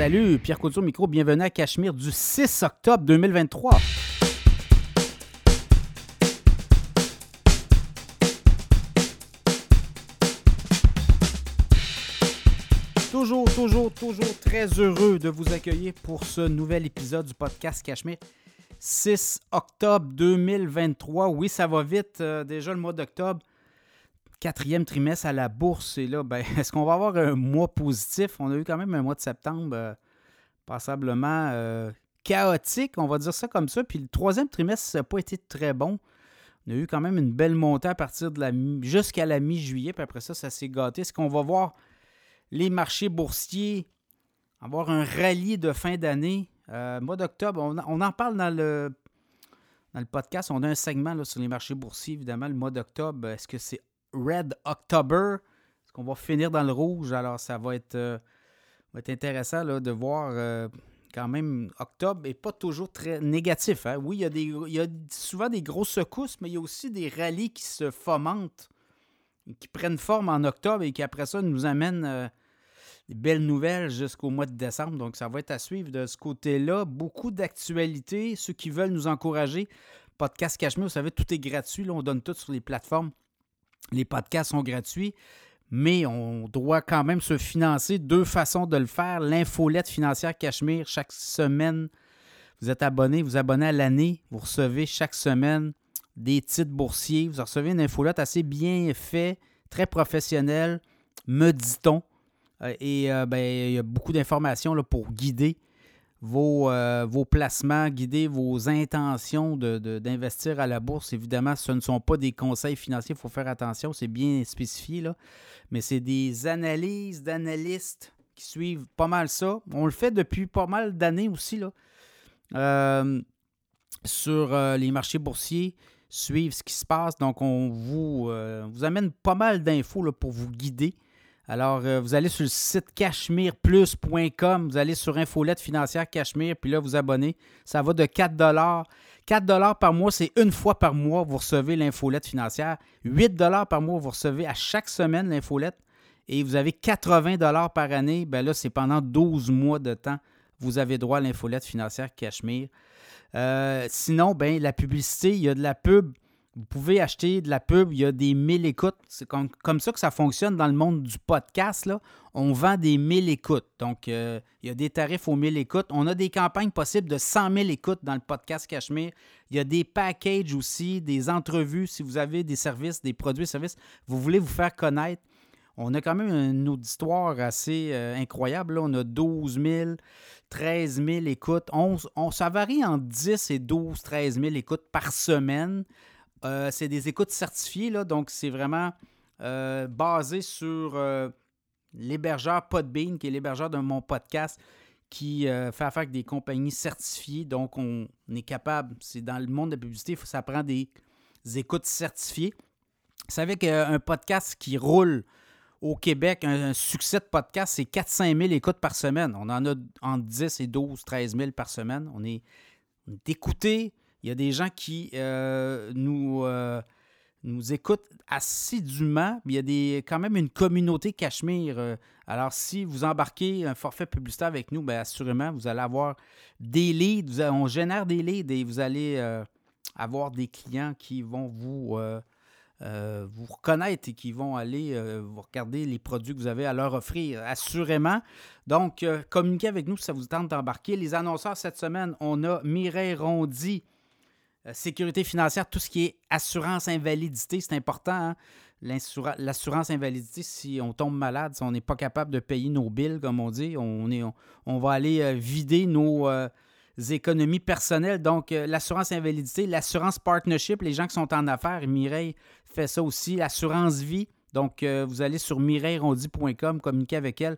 Salut, Pierre Couture Micro, bienvenue à Cachemire du 6 octobre 2023. Toujours, toujours, toujours très heureux de vous accueillir pour ce nouvel épisode du podcast Cachemire. 6 octobre 2023. Oui, ça va vite. euh, déjà le mois d'octobre. Quatrième trimestre à la bourse. Et là, ben, est-ce qu'on va avoir un mois positif? On a eu quand même un mois de septembre euh, passablement euh, chaotique, on va dire ça comme ça. Puis le troisième trimestre, ça n'a pas été très bon. On a eu quand même une belle montée à partir de la jusqu'à la mi-juillet. Puis après ça, ça s'est gâté. Est-ce qu'on va voir les marchés boursiers avoir un rallye de fin d'année? Euh, mois d'octobre, on, en parle dans le, podcast. On a un segment sur les marchés boursiers, évidemment, le mois d'octobre. Est-ce que c'est Red October? Est-ce qu'on va finir dans le rouge? Alors, ça va être, euh, intéressant là, de voir euh, quand même octobre n'est pas toujours très négatif. hein. Oui, il y, a des, il y a souvent des grosses secousses, mais il y a aussi des rallyes qui se fomentent, qui prennent forme en octobre et qui après ça nous amènent euh, des belles nouvelles jusqu'au mois de décembre. Donc, ça va être à suivre de ce côté-là. Beaucoup d'actualités. Ceux qui veulent nous encourager, Podcast Cachemire, vous savez, tout est gratuit. Là, on donne tout sur les plateformes. Les podcasts sont gratuits, mais on doit quand même se financer. Deux façons de le faire. L'infolette financière Cachemire, chaque semaine, vous êtes abonné, vous abonnez à l'année, vous recevez chaque semaine des titres boursiers. Vous recevez une infolette assez bien faite, très professionnelle, me dit-on. Euh, Et euh, ben, il y a beaucoup d'informations pour guider vos, euh, vos placements, guider vos intentions de- de- d'investir à la bourse. Évidemment, ce ne sont pas des conseils financiers, il faut faire attention, c'est bien spécifié, là. mais c'est des analyses d'analystes qui suivent pas mal ça. On le fait depuis pas mal d'années aussi. Là. Euh, sur euh, les marchés boursiers, suivre ce qui se passe. Donc, on vous, vous amène pas mal d'infos pour vous guider. Alors, euh, vous allez sur le site cachemireplus.com, vous allez sur Infolette financière Cachemire, puis là, vous abonnez. Ça va de 4 4 par mois, c'est une fois par mois, vous recevez l'infolette financière. 8 par mois, vous recevez à chaque semaine l'infolette. Et vous avez 80 par année, ben là, c'est pendant 12 mois de temps, vous avez droit à l'infolette financière Cachemire. Euh, sinon, ben, la publicité, il y a de la pub. Vous pouvez acheter de la pub, il y a des 1000 écoutes. C'est comme, ça que ça fonctionne dans le monde du podcast. On vend des 1000 écoutes. Donc, euh, il y a des tarifs aux 1000 écoutes. On a des campagnes possibles de 100 000 écoutes dans le podcast Cachemire. Il y a des packages aussi, des entrevues. Si vous avez des services, des produits et services, vous voulez vous faire connaître. On a quand même une auditoire assez euh, incroyable. On a 12 000, 13 000 écoutes. Ça varie entre 10 et 12, 13 000 écoutes par semaine. Euh, c'est des écoutes certifiées, là, donc c'est vraiment euh, basé sur euh, l'hébergeur Podbean, qui est l'hébergeur de mon podcast, qui fait affaire avec des compagnies certifiées. Donc, on est capable, c'est dans le monde de la publicité, ça prend des écoutes certifiées. Vous savez qu'un podcast qui roule au Québec, un, un succès de podcast, c'est 400 000 écoutes par semaine. On en a entre 10 et 12, 13 000 par semaine. On est, on est écouté. Il y a des gens qui euh, nous, euh, nous écoutent assidûment. Il y a des, quand même une communauté Cachemire. Euh, Alors, si vous embarquez un forfait publicitaire avec nous, bien, assurément, vous allez avoir des leads. On génère des leads et vous allez avoir des clients qui vont vous, vous reconnaître et qui vont aller vous regarder les produits que vous avez à leur offrir, assurément. Donc, communiquez avec nous si ça vous tente d'embarquer. Les annonceurs cette semaine, on a Mireille Rondy, sécurité financière, tout ce qui est assurance invalidité, c'est important. hein. L'assurance invalidité, si on tombe malade, si on n'est pas capable de payer nos bills, comme on dit, on, est, on, va aller euh, vider nos euh, économies personnelles. Donc, euh, l'assurance invalidité, l'assurance partnership, les gens qui sont en affaires, Mireille fait ça aussi, l'assurance vie. Donc, euh, vous allez sur mireillerondy.com, communiquer avec elle.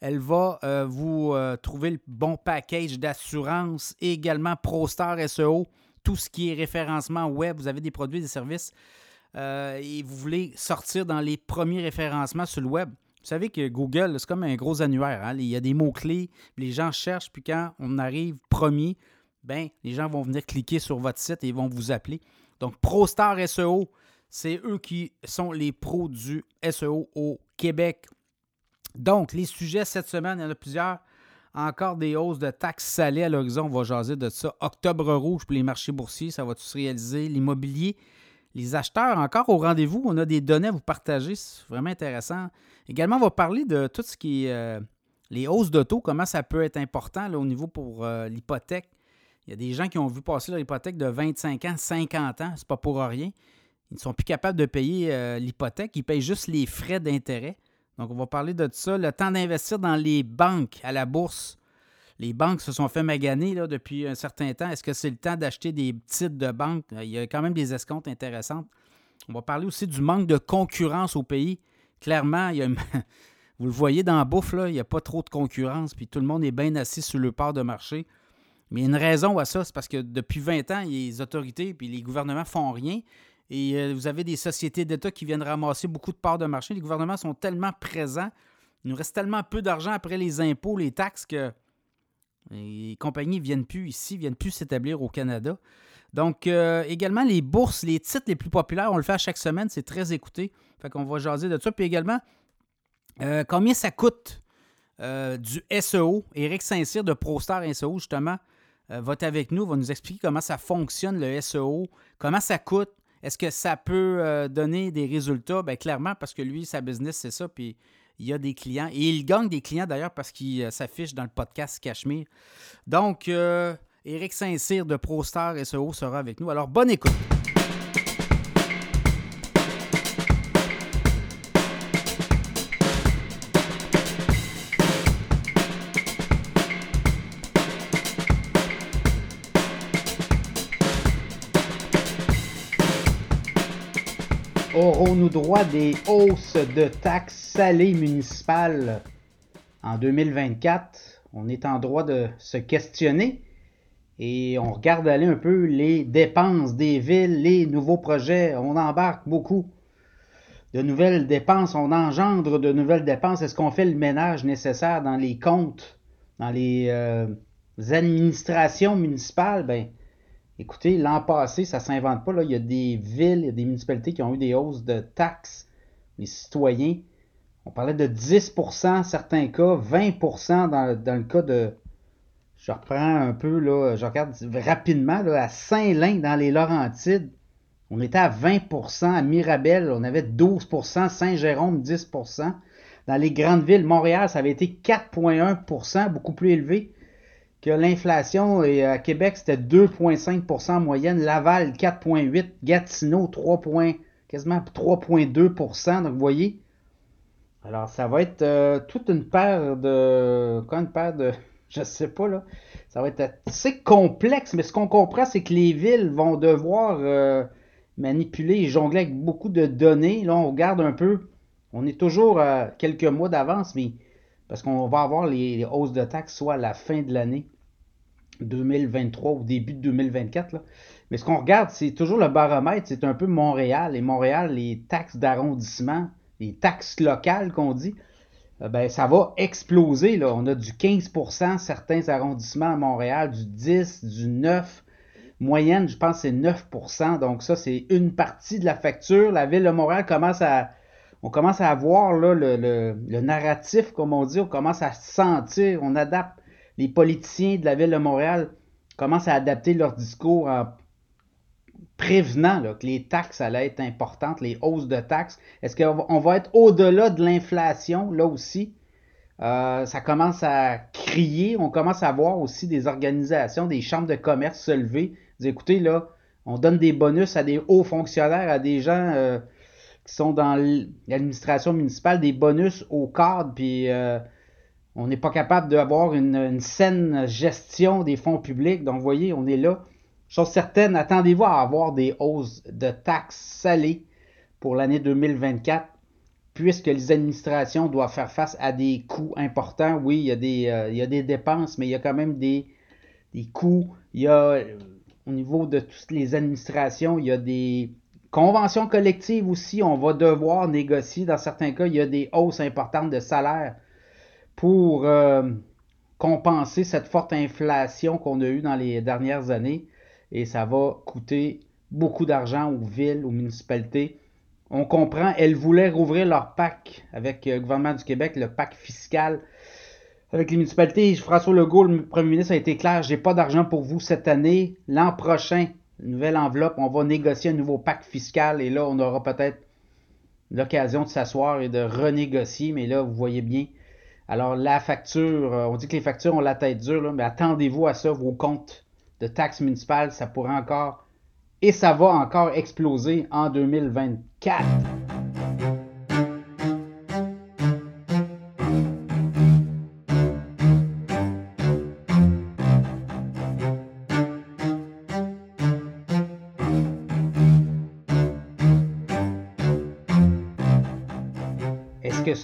Elle va euh, vous euh, trouver le bon package d'assurance et également ProStar SEO, tout ce qui est référencement web. Vous avez des produits, des services euh, et vous voulez sortir dans les premiers référencements sur le web. Vous savez que Google, c'est comme un gros annuaire. hein. Il y a des mots-clés, les gens cherchent, puis quand on arrive premier, ben, les gens vont venir cliquer sur votre site et vont vous appeler. Donc, ProStar SEO, c'est eux qui sont les pros du SEO au Québec. Donc, les sujets cette semaine, il y en a plusieurs. Encore des hausses de taxes salées à l'horizon. On va jaser de ça. Octobre rouge pour les marchés boursiers, ça va tout se réaliser? L'immobilier, les acheteurs encore au rendez-vous. On a des données à vous partager. C'est vraiment intéressant. Également, on va parler de tout ce qui est euh, les hausses de taux, comment ça peut être important au niveau pour euh, l'hypothèque. Il y a des gens qui ont vu passer leur hypothèque de 25 ans, 50 ans. C'est pas pour rien. Ils ne sont plus capables de payer euh, l'hypothèque. Ils payent juste les frais d'intérêt. Donc, on va parler de ça. Le temps d'investir dans les banques, à la bourse. Les banques se sont fait maganer depuis un certain temps. Est-ce que c'est le temps d'acheter des titres de banque? Il y a quand même des escomptes intéressantes. On va parler aussi du manque de concurrence au pays. Clairement, il y a vous le voyez dans la bouffe, là, il n'y a pas trop de concurrence, puis tout le monde est bien assis sur le port de marché. Mais il y a une raison à ça, c'est parce que depuis 20 ans, les autorités et les gouvernements font rien. Et euh, vous avez des sociétés d'État qui viennent ramasser beaucoup de parts de marché. Les gouvernements sont tellement présents, il nous reste tellement peu d'argent après les impôts, les taxes, que les compagnies ne viennent plus ici, ne viennent plus s'établir au Canada. Donc, euh, également, les bourses, les titres les plus populaires, on le fait à chaque semaine, c'est très écouté. Fait qu'on va jaser de ça. Puis également, euh, combien ça coûte du SEO? Éric Saint-Cyr de ProStar SEO, justement, va être avec nous, va nous expliquer comment ça fonctionne le SEO, comment ça coûte, est-ce que ça peut euh, donner des résultats? Bien, clairement, parce que lui, sa business, c'est ça. Puis il a des clients. Et il gagne des clients d'ailleurs parce qu'il euh, s'affiche dans le podcast Cachemire. Donc, euh, Éric Saint-Cyr de ProStar SEO sera avec nous. Alors, bonne écoute. Aurons-nous droit des hausses de taxes salées municipales en 2024? On est en droit de se questionner et on regarde aller un peu les dépenses des villes, les nouveaux projets. On embarque beaucoup de nouvelles dépenses, on engendre de nouvelles dépenses. Est-ce qu'on fait le ménage nécessaire dans les comptes, dans les, euh, administrations municipales? Ben, Écoutez, l'an passé, ça ne s'invente pas. Là. Il y a des villes, il y a des municipalités qui ont eu des hausses de taxes, les citoyens. On parlait de 10% certains cas, 20 dans, dans, le cas de. Je reprends un peu, là, je regarde rapidement, à Saint-Lin, dans les Laurentides, on était à 20% à Mirabel, on avait 12% Saint-Jérôme, 10% Dans les grandes villes, Montréal, ça avait été 4,1% beaucoup plus élevé que l'inflation à Québec, c'était 2,5% en moyenne, Laval 4,8, Gatineau 3, quasiment 3,2% Donc, vous voyez, alors ça va être euh, toute une paire de. Quoi, une paire de. Je sais pas, là. Ça va être assez complexe, mais ce qu'on comprend, c'est que les villes vont devoir euh, manipuler et jongler avec beaucoup de données. Là, on regarde un peu. On est toujours à quelques mois d'avance, mais parce qu'on va avoir les, hausses de taxes soit à la fin de l'année 2023 ou début de 2024. Mais ce qu'on regarde, c'est toujours le baromètre, c'est un peu Montréal. Et Montréal, les taxes d'arrondissement, les taxes locales qu'on dit, euh, ben, ça va exploser. Là. On a du 15% certains arrondissements à Montréal, du 10, du 9. Moyenne, je pense, c'est 9% Donc ça, c'est une partie de la facture. La ville de Montréal commence à, on commence à avoir là, le, narratif, comme on dit, on commence à sentir, on adapte. Les politiciens de la ville de Montréal commencent à adapter leur discours en prévenant que les taxes allaient être importantes, les hausses de taxes. Est-ce qu'on va être au-delà de l'inflation, là aussi? Euh, ça commence à crier. On commence à voir aussi des organisations, des chambres de commerce se lever. Écoutez, là, on donne des bonus à des hauts fonctionnaires, à des gens euh, qui sont dans l'administration municipale des bonus au cadre, puis euh, on n'est pas capable d'avoir une, saine gestion des fonds publics. Donc, vous voyez, on est là. Chose certaine, attendez-vous à avoir des hausses de taxes salées pour l'année 2024, puisque les administrations doivent faire face à des coûts importants. Oui, il y a des, euh, il y a des dépenses, mais il y a quand même des, des coûts. Il y a, au niveau de toutes les administrations, il y a des Convention collective aussi, on va devoir négocier. Dans certains cas, il y a des hausses importantes de salaire pour euh, compenser cette forte inflation qu'on a eue dans les dernières années. Et ça va coûter beaucoup d'argent aux villes, aux municipalités. On comprend, elles voulaient rouvrir leur PAC avec le gouvernement du Québec, le PAC fiscal. avec les municipalités, François Legault, le premier ministre, a été clair, j'ai pas d'argent pour vous cette année. L'an prochain, nouvelle enveloppe, on va négocier un nouveau pacte fiscal et là, on aura peut-être l'occasion de s'asseoir et de renégocier, mais là, vous voyez bien. Alors, la facture, euh, on dit que les factures ont la tête dure, mais attendez-vous à ça, vos comptes de taxes municipales, ça pourrait encore, et ça va encore exploser en 2024.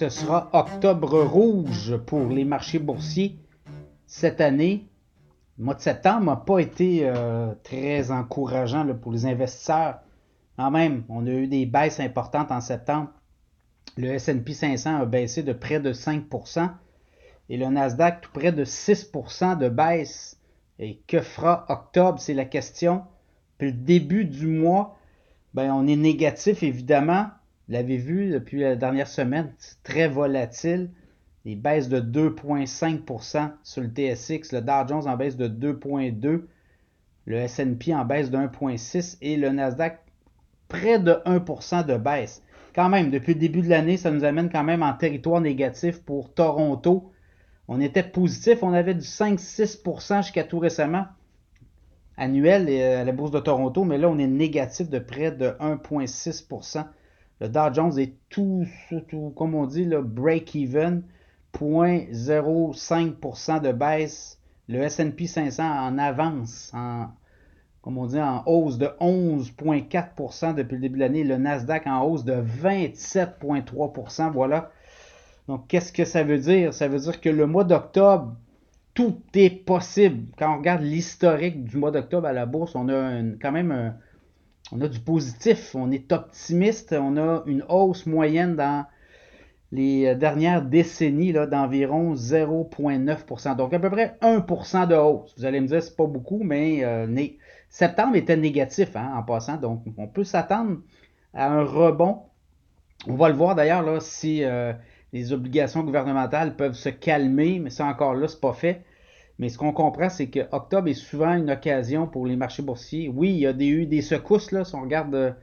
Ce sera octobre rouge pour les marchés boursiers cette année. Le mois de septembre n'a pas été euh, très encourageant pour les investisseurs. Quand même, on a eu des baisses importantes en septembre. Le SP 500 a baissé de près de 5% et le Nasdaq tout près de 6% de baisse. Et que fera octobre, c'est la question. Puis le début du mois, ben, on est négatif évidemment. L'avez vu depuis la dernière semaine, très volatile. Des baisses de 2,5% sur le TSX, le Dow Jones en baisse de 2,2%, le S&P en baisse de 1,6% et le Nasdaq près de 1% de baisse. Quand même, depuis le début de l'année, ça nous amène quand même en territoire négatif pour Toronto. On était positif, on avait du 5-6% jusqu'à tout récemment annuel euh, à la bourse de Toronto, mais là on est négatif de près de 1,6%. Le Dow Jones est tout, comme on dit, le break-even, 0,05% de baisse. Le S&P 500 en avance, en, comme on dit, en hausse de 11,4% depuis le début de l'année. Le Nasdaq en hausse de 27,3%. Voilà. Donc, qu'est-ce que ça veut dire? Ça veut dire que le mois d'octobre, tout est possible. Quand on regarde l'historique du mois d'octobre à la bourse, on a quand même un, on a du positif, on est optimiste, on a une hausse moyenne dans les euh, dernières décennies d'environ 0,9%. Donc à peu près 1% de hausse. Vous allez me dire, c'est pas beaucoup, mais euh, septembre était négatif hein, en passant. Donc on peut s'attendre à un rebond. On va le voir d'ailleurs si euh, les obligations gouvernementales peuvent se calmer, mais ça encore là, c'est pas fait. Mais ce qu'on comprend, c'est que octobre est souvent une occasion pour les marchés boursiers. Oui, il y a eu des secousses, là, si on regarde euh,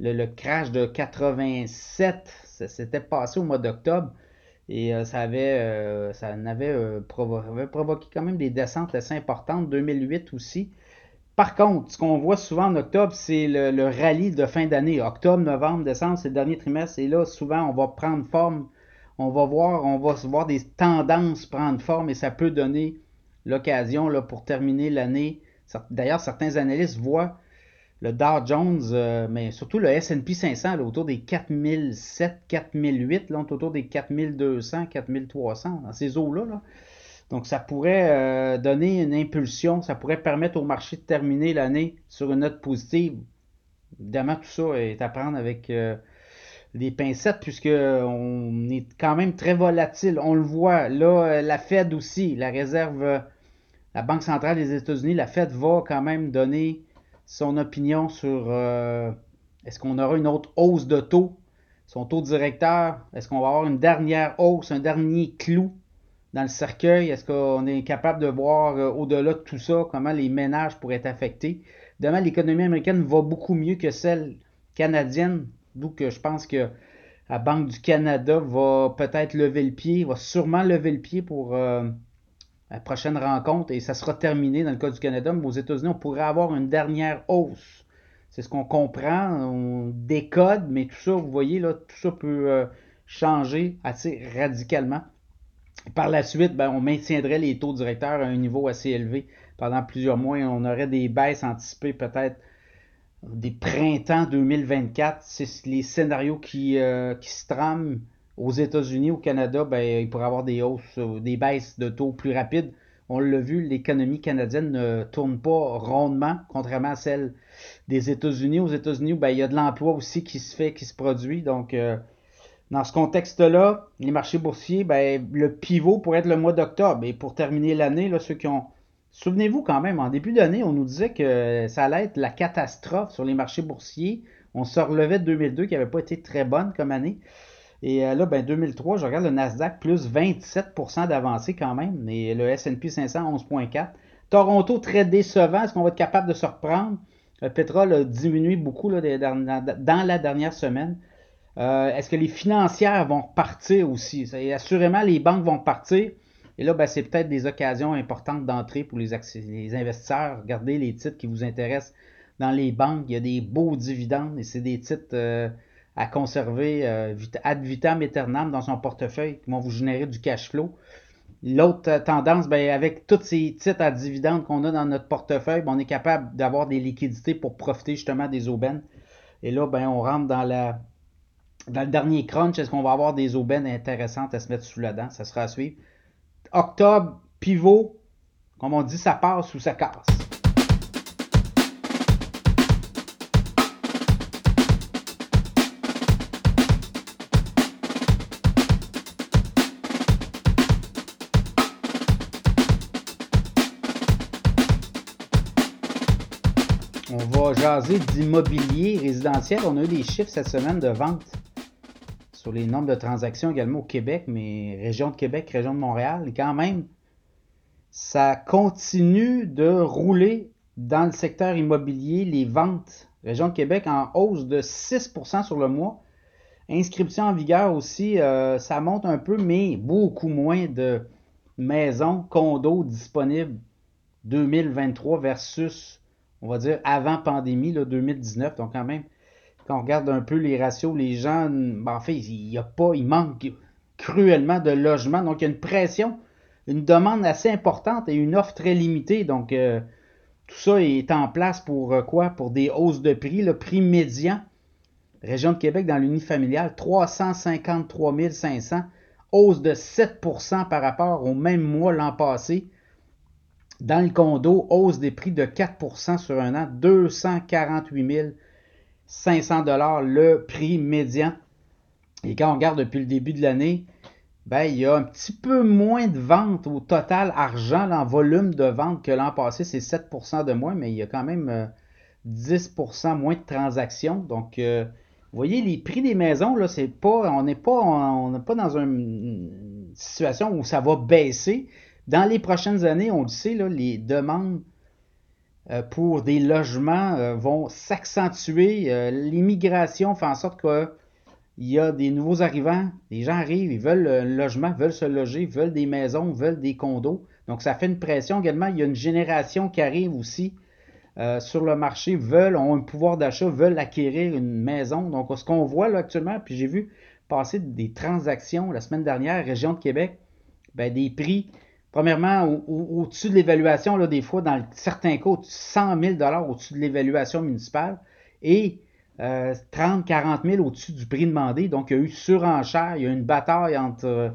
le, crash de 87, ça s'était passé au mois d'octobre. Et euh, ça avait, euh, ça provoqué quand même des descentes assez importantes, 2008 aussi. Par contre, ce qu'on voit souvent en octobre, c'est le, le, rallye de fin d'année. Octobre, novembre, décembre, c'est le dernier trimestre. Et là, souvent, on va prendre forme. On va voir, on va voir des tendances prendre forme et ça peut donner l'occasion pour terminer l'année. D'ailleurs, certains analystes voient le Dow Jones, euh, mais surtout le S&P 500 autour des 4007, 4008, là, autour des 4200, 4300, dans ces eaux-là. Donc, ça pourrait euh, donner une impulsion, ça pourrait permettre au marché de terminer l'année sur une note positive. Évidemment, tout ça est à prendre avec euh, des pincettes, puisqu'on est quand même très volatile. On le voit. Là, la Fed aussi, la réserve la Banque centrale des États-Unis, la Fed, va quand même donner son opinion sur euh, est-ce qu'on aura une autre hausse de taux, son taux directeur, est-ce qu'on va avoir une dernière hausse, un dernier clou dans le cercueil, est-ce qu'on est capable de voir euh, au-delà de tout ça comment les ménages pourraient être affectés? Demain, l'économie américaine va beaucoup mieux que celle canadienne, d'où que je pense que la Banque du Canada va peut-être lever le pied, va sûrement lever le pied pour euh, la prochaine rencontre et ça sera terminé dans le cas du Canada, mais aux États-Unis, on pourrait avoir une dernière hausse. C'est ce qu'on comprend, on décode, mais tout ça, vous voyez, là, tout ça peut euh, changer assez radicalement. Par la suite, ben, on maintiendrait les taux directeurs à un niveau assez élevé pendant plusieurs mois et on aurait des baisses anticipées peut-être des printemps 2024. C'est les scénarios qui, euh, qui se trament aux États-Unis, au Canada, ben, il pourrait avoir des hausses, euh, des baisses de taux plus rapides. On l'a vu, l'économie canadienne ne tourne pas rondement, contrairement à celle des États-Unis. Aux États-Unis, ben, il y a de l'emploi aussi qui se fait, qui se produit. Donc, euh, dans ce contexte-là, les marchés boursiers, ben, le pivot pourrait être le mois d'octobre. Et pour terminer l'année, ceux qui ont. Souvenez-vous quand même, en début d'année, on nous disait que ça allait être la catastrophe sur les marchés boursiers. On se relevait de 2002, qui n'avait pas été très bonne comme année. Et là, ben 2003, je regarde le Nasdaq, plus 27% d'avancée quand même. Et le S&P 500, 11,4%. Toronto, très décevant. Est-ce qu'on va être capable de se reprendre? Le pétrole a diminué beaucoup là, dans la dernière semaine. Est-ce que les financières vont repartir aussi? Et assurément, les banques vont repartir. Et là, ben, c'est peut-être des occasions importantes d'entrée pour les, les, investisseurs. Regardez les titres qui vous intéressent dans les banques. Il y a des beaux dividendes et c'est des titres euh, à conserver euh, ad vitam aeternam dans son portefeuille qui vont vous générer du cash flow. L'autre euh, tendance, ben, avec tous ces titres à dividendes qu'on a dans notre portefeuille, ben, on est capable d'avoir des liquidités pour profiter justement des aubaines. Et là, ben, on rentre dans dans le dernier crunch. Est-ce qu'on va avoir des aubaines intéressantes à se mettre sous la dent? Ça sera à suivre octobre, pivot, comme on dit, ça passe ou ça casse. Jaser d'immobilier résidentiel. On a eu des chiffres cette semaine de vente sur les nombres de transactions également au Québec, mais région de Québec, région de Montréal, et quand même, ça continue de rouler dans le secteur immobilier, les ventes. Région de Québec en hausse de 6% sur le mois. Inscription en vigueur aussi, euh, ça monte un peu, mais beaucoup moins de maisons, condos disponibles 2023 versus, on va dire, avant pandémie, là, 2019. Donc quand même, quand on regarde un peu les ratios, les gens, ben, en fait, il y a pas, il manque cruellement de logements. Donc, il y a une pression, une demande assez importante et une offre très limitée. Donc, euh, tout ça est en place pour euh, quoi? Pour des hausses de prix. Le prix médian, région de Québec dans l'unifamilial, 353 500, hausse de 7% par rapport au même mois l'an passé. Dans le condo, hausse des prix de 4% sur un an, 248 000 500 dollars le prix médian. Et quand on regarde depuis le début de l'année, ben, il y a un petit peu moins de ventes au total argent en volume de vente que l'an passé. C'est 7% de moins, mais il y a quand même 10% euh, moins de transactions. Donc, euh, vous voyez, les prix des maisons, là, c'est pas, on n'est pas dans une situation où ça va baisser. Dans les prochaines années, on le sait, les demandes euh, pour des logements euh, vont s'accentuer. Euh, l'immigration fait en sorte qu'il y a des nouveaux arrivants. Les gens arrivent, ils veulent un logement, veulent se loger, veulent des maisons, veulent des condos. Donc ça fait une pression également. Il y a une génération qui arrive aussi sur le marché, veulent, ont un pouvoir d'achat, veulent acquérir une maison. Donc ce qu'on voit actuellement, puis j'ai vu passer des transactions la semaine dernière, région de Québec, ben, des prix Premièrement, au-dessus de l'évaluation, là, des fois, dans certains cas, 100 000 au-dessus de l'évaluation municipale et 30, 40 000 au-dessus du prix demandé. Donc, il y a eu surenchère, il y a eu une bataille entre euh,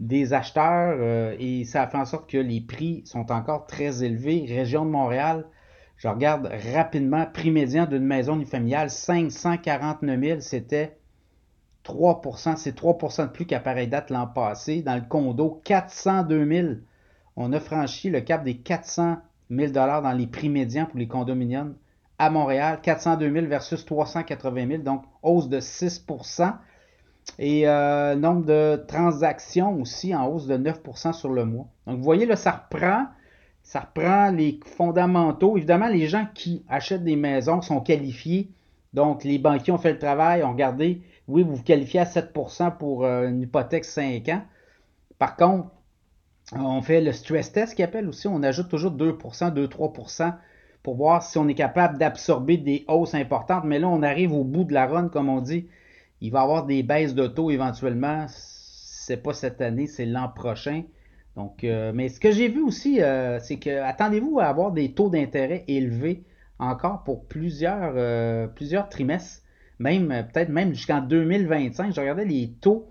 des acheteurs euh, et ça a fait en sorte que les prix sont encore très élevés. Région de Montréal, je regarde rapidement, prix médian d'une maison familiale, 549 000, c'était 3% c'est 3% de plus qu'à pareille date l'an passé. Dans le condo, 402 000. On a franchi le cap des 400 000 dans les prix médians pour les condominiums à Montréal. 402 000 versus 380 000, donc hausse de 6% Et euh, nombre de transactions aussi en hausse de 9% sur le mois. Donc vous voyez, là, ça reprend. Ça reprend les fondamentaux. Évidemment, les gens qui achètent des maisons sont qualifiés. Donc, les banquiers ont fait le travail, ont regardé oui, vous vous qualifiez à 7% pour euh, une hypothèque 5 ans. Par contre, on fait le stress test qui appelle aussi. On ajoute toujours 2% 2-3% pour voir si on est capable d'absorber des hausses importantes. Mais là, on arrive au bout de la run, comme on dit. Il va y avoir des baisses de taux éventuellement. C'est pas cette année, c'est l'an prochain. Donc, euh, mais ce que j'ai vu aussi, euh, c'est que attendez-vous à avoir des taux d'intérêt élevés encore pour plusieurs, plusieurs trimestres même euh, peut-être même jusqu'en 2025. Je regardais les taux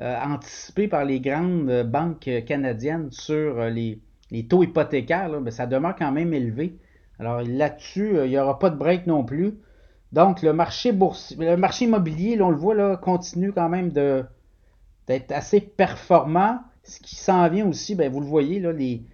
euh, anticipés par les grandes euh, banques canadiennes sur les, taux hypothécaires, ben, ça demeure quand même élevé. Alors là-dessus, il n'y aura pas de break non plus. Donc le marché boursier, le marché immobilier, on le voit là, continue quand même d'être assez performant. Ce qui s'en vient aussi, ben, vous le voyez, là, les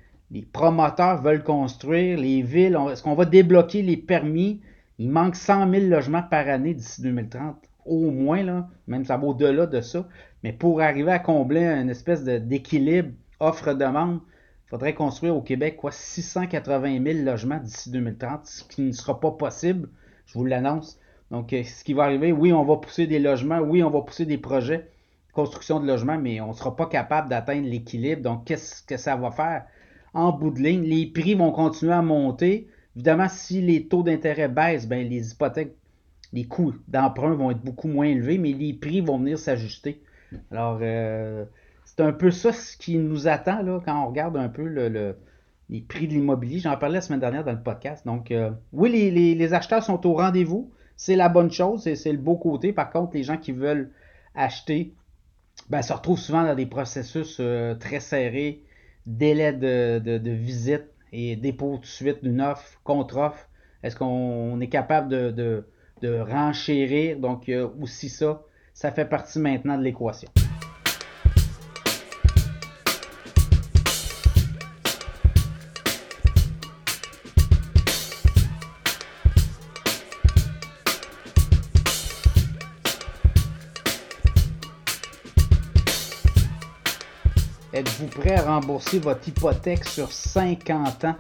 promoteurs veulent construire, les villes, est-ce qu'on va débloquer les permis? Il manque 100 000 logements par année d'ici 2030. au moins, là, même ça va au-delà de ça. Mais pour arriver à combler une espèce d'équilibre offre-demande, il faudrait construire au Québec quoi, 680 000 logements d'ici 2030, ce qui ne sera pas possible, je vous l'annonce. Donc, euh, ce qui va arriver, oui, on va pousser des logements, oui, on va pousser des projets construction de logements, mais on ne sera pas capable d'atteindre l'équilibre. Donc, qu'est-ce que ça va faire? En bout de ligne, les prix vont continuer à monter. Évidemment, si les taux d'intérêt baissent, ben, les hypothèques, les coûts d'emprunt vont être beaucoup moins élevés, mais les prix vont venir s'ajuster. Alors, euh, c'est un peu ça ce qui nous attend là, quand on regarde un peu le, les prix de l'immobilier. J'en parlais la semaine dernière dans le podcast. Donc, euh, oui, les, acheteurs sont au rendez-vous. C'est la bonne chose, c'est le beau côté. Par contre, les gens qui veulent acheter ben, se retrouvent souvent dans des processus euh, très serrés, délai de, visite et dépôt tout de suite d'une offre, contre-offre. Est-ce qu'on est capable de, de, renchérir? Donc, aussi ça, ça fait partie maintenant de l'équation. À rembourser votre hypothèque sur 50 ans?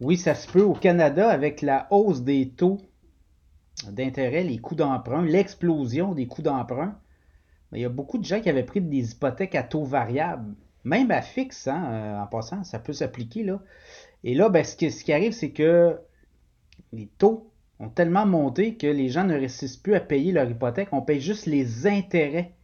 Oui, ça se peut au Canada avec la hausse des taux d'intérêt, les coûts d'emprunt, l'explosion des coûts d'emprunt. Il y a beaucoup de gens qui avaient pris des hypothèques à taux variable, même à fixe, hein, euh, en passant, ça peut s'appliquer. Là. Et là, ben, ce, ce qui arrive, c'est que les taux ont tellement monté que les gens ne réussissent plus à payer leur hypothèque, on paye juste les intérêts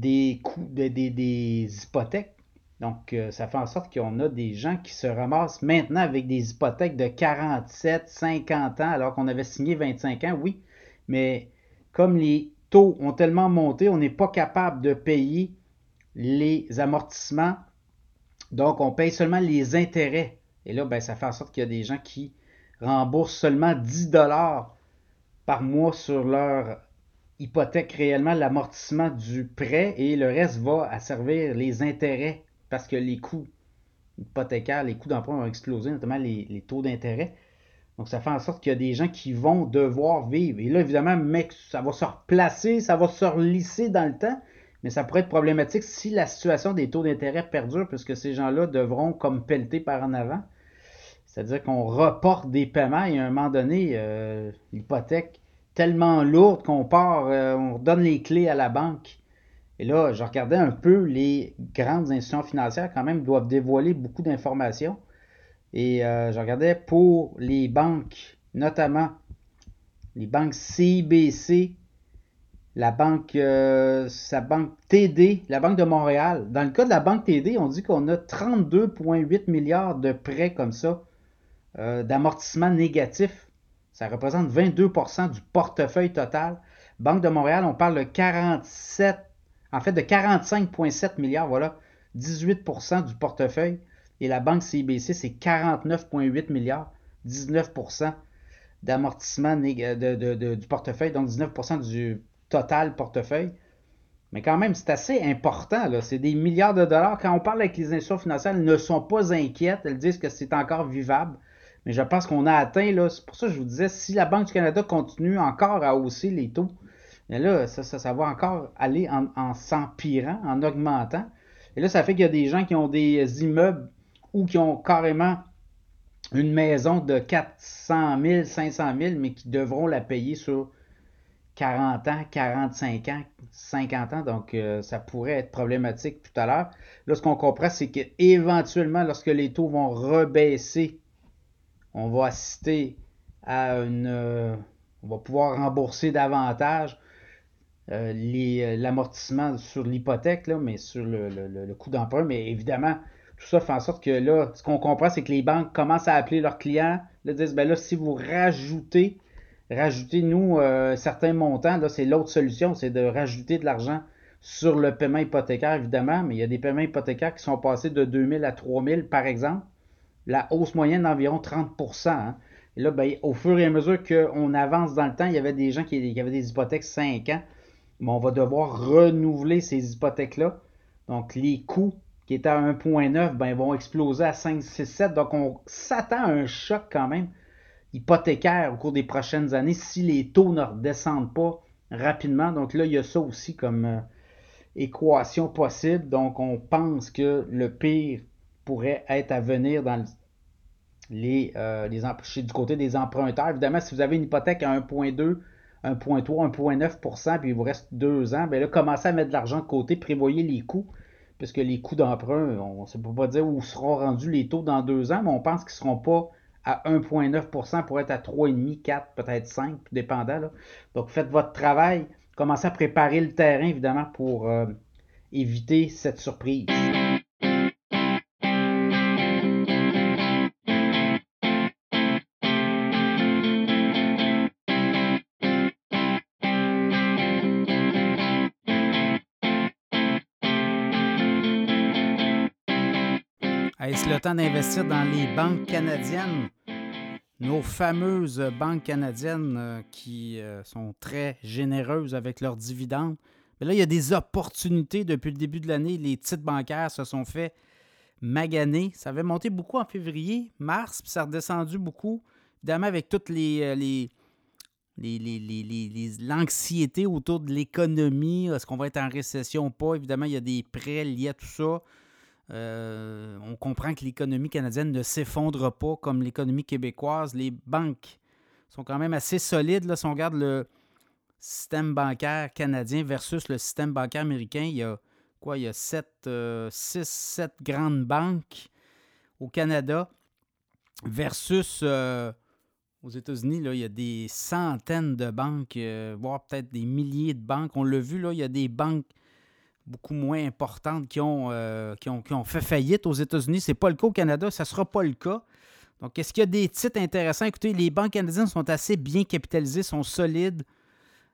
des coûts des hypothèques. Donc, euh, ça fait en sorte qu'on a des gens qui se ramassent maintenant avec des hypothèques de 47, 50 ans, alors qu'on avait signé 25 ans, oui. Mais comme les taux ont tellement monté, on n'est pas capable de payer les amortissements. Donc, on paye seulement les intérêts. Et là, ben, ça fait en sorte qu'il y a des gens qui remboursent seulement 10 dollars par mois sur leur hypothèque réellement l'amortissement du prêt et le reste va à servir les intérêts parce que les coûts hypothécaires, les coûts d'emprunt ont explosé, notamment les, taux d'intérêt. Donc, ça fait en sorte qu'il y a des gens qui vont devoir vivre. Et là, évidemment, mec, ça va se replacer, ça va se relisser dans le temps, mais ça pourrait être problématique si la situation des taux d'intérêt perdure, puisque ces gens-là devront comme pelleter par en avant. C'est-à-dire qu'on reporte des paiements et à un moment donné, euh, l'hypothèque tellement lourde qu'on part, euh, on donne les clés à la banque. Et là, je regardais un peu les grandes institutions financières, quand même, doivent dévoiler beaucoup d'informations. Et euh, je regardais pour les banques, notamment les banques CIBC, la banque, euh, sa banque TD, la Banque de Montréal. Dans le cas de la banque TD, on dit qu'on a 32,8 milliards de prêts comme ça, euh, d'amortissement négatif. Ça représente 22% du portefeuille total. Banque de Montréal, on parle de 47 en fait de 45,7 milliards, voilà, 18% du portefeuille. Et la banque CIBC, c'est 49,8 milliards, 19% d'amortissement du portefeuille, donc 19% du total portefeuille. Mais quand même, c'est assez important. C'est des milliards de dollars. Quand on parle avec les institutions financières, elles ne sont pas inquiètes. Elles disent que c'est encore vivable. Mais je pense qu'on a atteint, là, c'est pour ça que je vous disais, si la Banque du Canada continue encore à hausser les taux, mais là, ça, ça, va encore aller en, s'empirant, en augmentant. Et là, ça fait qu'il y a des gens qui ont des immeubles ou qui ont carrément une maison de 400 000, 500 000, mais qui devront la payer sur 40 ans, 45 ans, 50 ans. Donc, euh, ça pourrait être problématique tout à l'heure. Là, ce qu'on comprend, c'est qu'éventuellement, lorsque les taux vont rebaisser, on va assister à une... Euh, on va pouvoir rembourser davantage. Euh, euh, l'amortissement sur l'hypothèque, mais sur le, coût d'emprunt. Mais évidemment, tout ça fait en sorte que là, ce qu'on comprend, c'est que les banques commencent à appeler leurs clients, là, disent, ben là, si vous rajoutez, rajoutez nous euh, certains montants, là, c'est l'autre solution, c'est de rajouter de l'argent sur le paiement hypothécaire, évidemment, mais il y a des paiements hypothécaires qui sont passés de 2000 à 3000, par exemple. La hausse moyenne d'environ 30% hein. Et là, ben, au fur et à mesure qu'on avance dans le temps, il y avait des gens qui, avaient des hypothèques 5 ans on va devoir renouveler ces hypothèques-là. Donc, les coûts qui étaient à 1,9 ben, vont exploser à 5, 6, 7. Donc, on s'attend à un choc quand même. hypothécaire au cours des prochaines années si les taux ne redescendent pas rapidement. Donc là, il y a ça aussi comme équation possible. Donc on pense que le pire pourrait être à venir dans les, les du côté des emprunteurs. Évidemment, si vous avez une hypothèque à 1,2 1,3, 1,9% puis il vous reste deux ans, bien là, commencez à mettre de l'argent de côté, prévoyez les coûts, puisque les coûts d'emprunt, on ne peut pas dire où seront rendus les taux dans deux ans, mais on pense qu'ils ne seront pas à 1,9% pour être à 3,5, 4, peut-être 5%, dépendant. Donc, faites votre travail. Commencez à préparer le terrain, évidemment, pour euh, éviter cette surprise. Est-ce le temps d'investir dans les banques canadiennes? Nos fameuses banques canadiennes euh, qui euh, sont très généreuses avec leurs dividendes. Mais là, il y a des opportunités depuis le début de l'année. Les titres bancaires se sont fait maganer. Ça avait monté beaucoup en février, mars, puis ça a redescendu beaucoup. Évidemment, avec toutes les, les, l'anxiété autour de l'économie. Est-ce qu'on va être en récession ou pas? Évidemment, il y a des prêts liés à tout ça. Euh, on comprend que l'économie canadienne ne s'effondre pas comme l'économie québécoise. Les banques sont quand même assez solides. Là, si on regarde le système bancaire canadien versus le système bancaire américain, il y a quoi? Il y a 6, 7 euh, grandes banques au Canada versus euh, aux États-Unis, il y a des centaines de banques, voire peut-être des milliers de banques. On l'a vu, là, il y a des banques beaucoup moins importantes qui ont, euh, qui ont, fait faillite aux États-Unis. Ce n'est pas le cas au Canada, ça ne sera pas le cas. Donc, est-ce qu'il y a des titres intéressants? Écoutez, les banques canadiennes sont assez bien capitalisées, sont solides.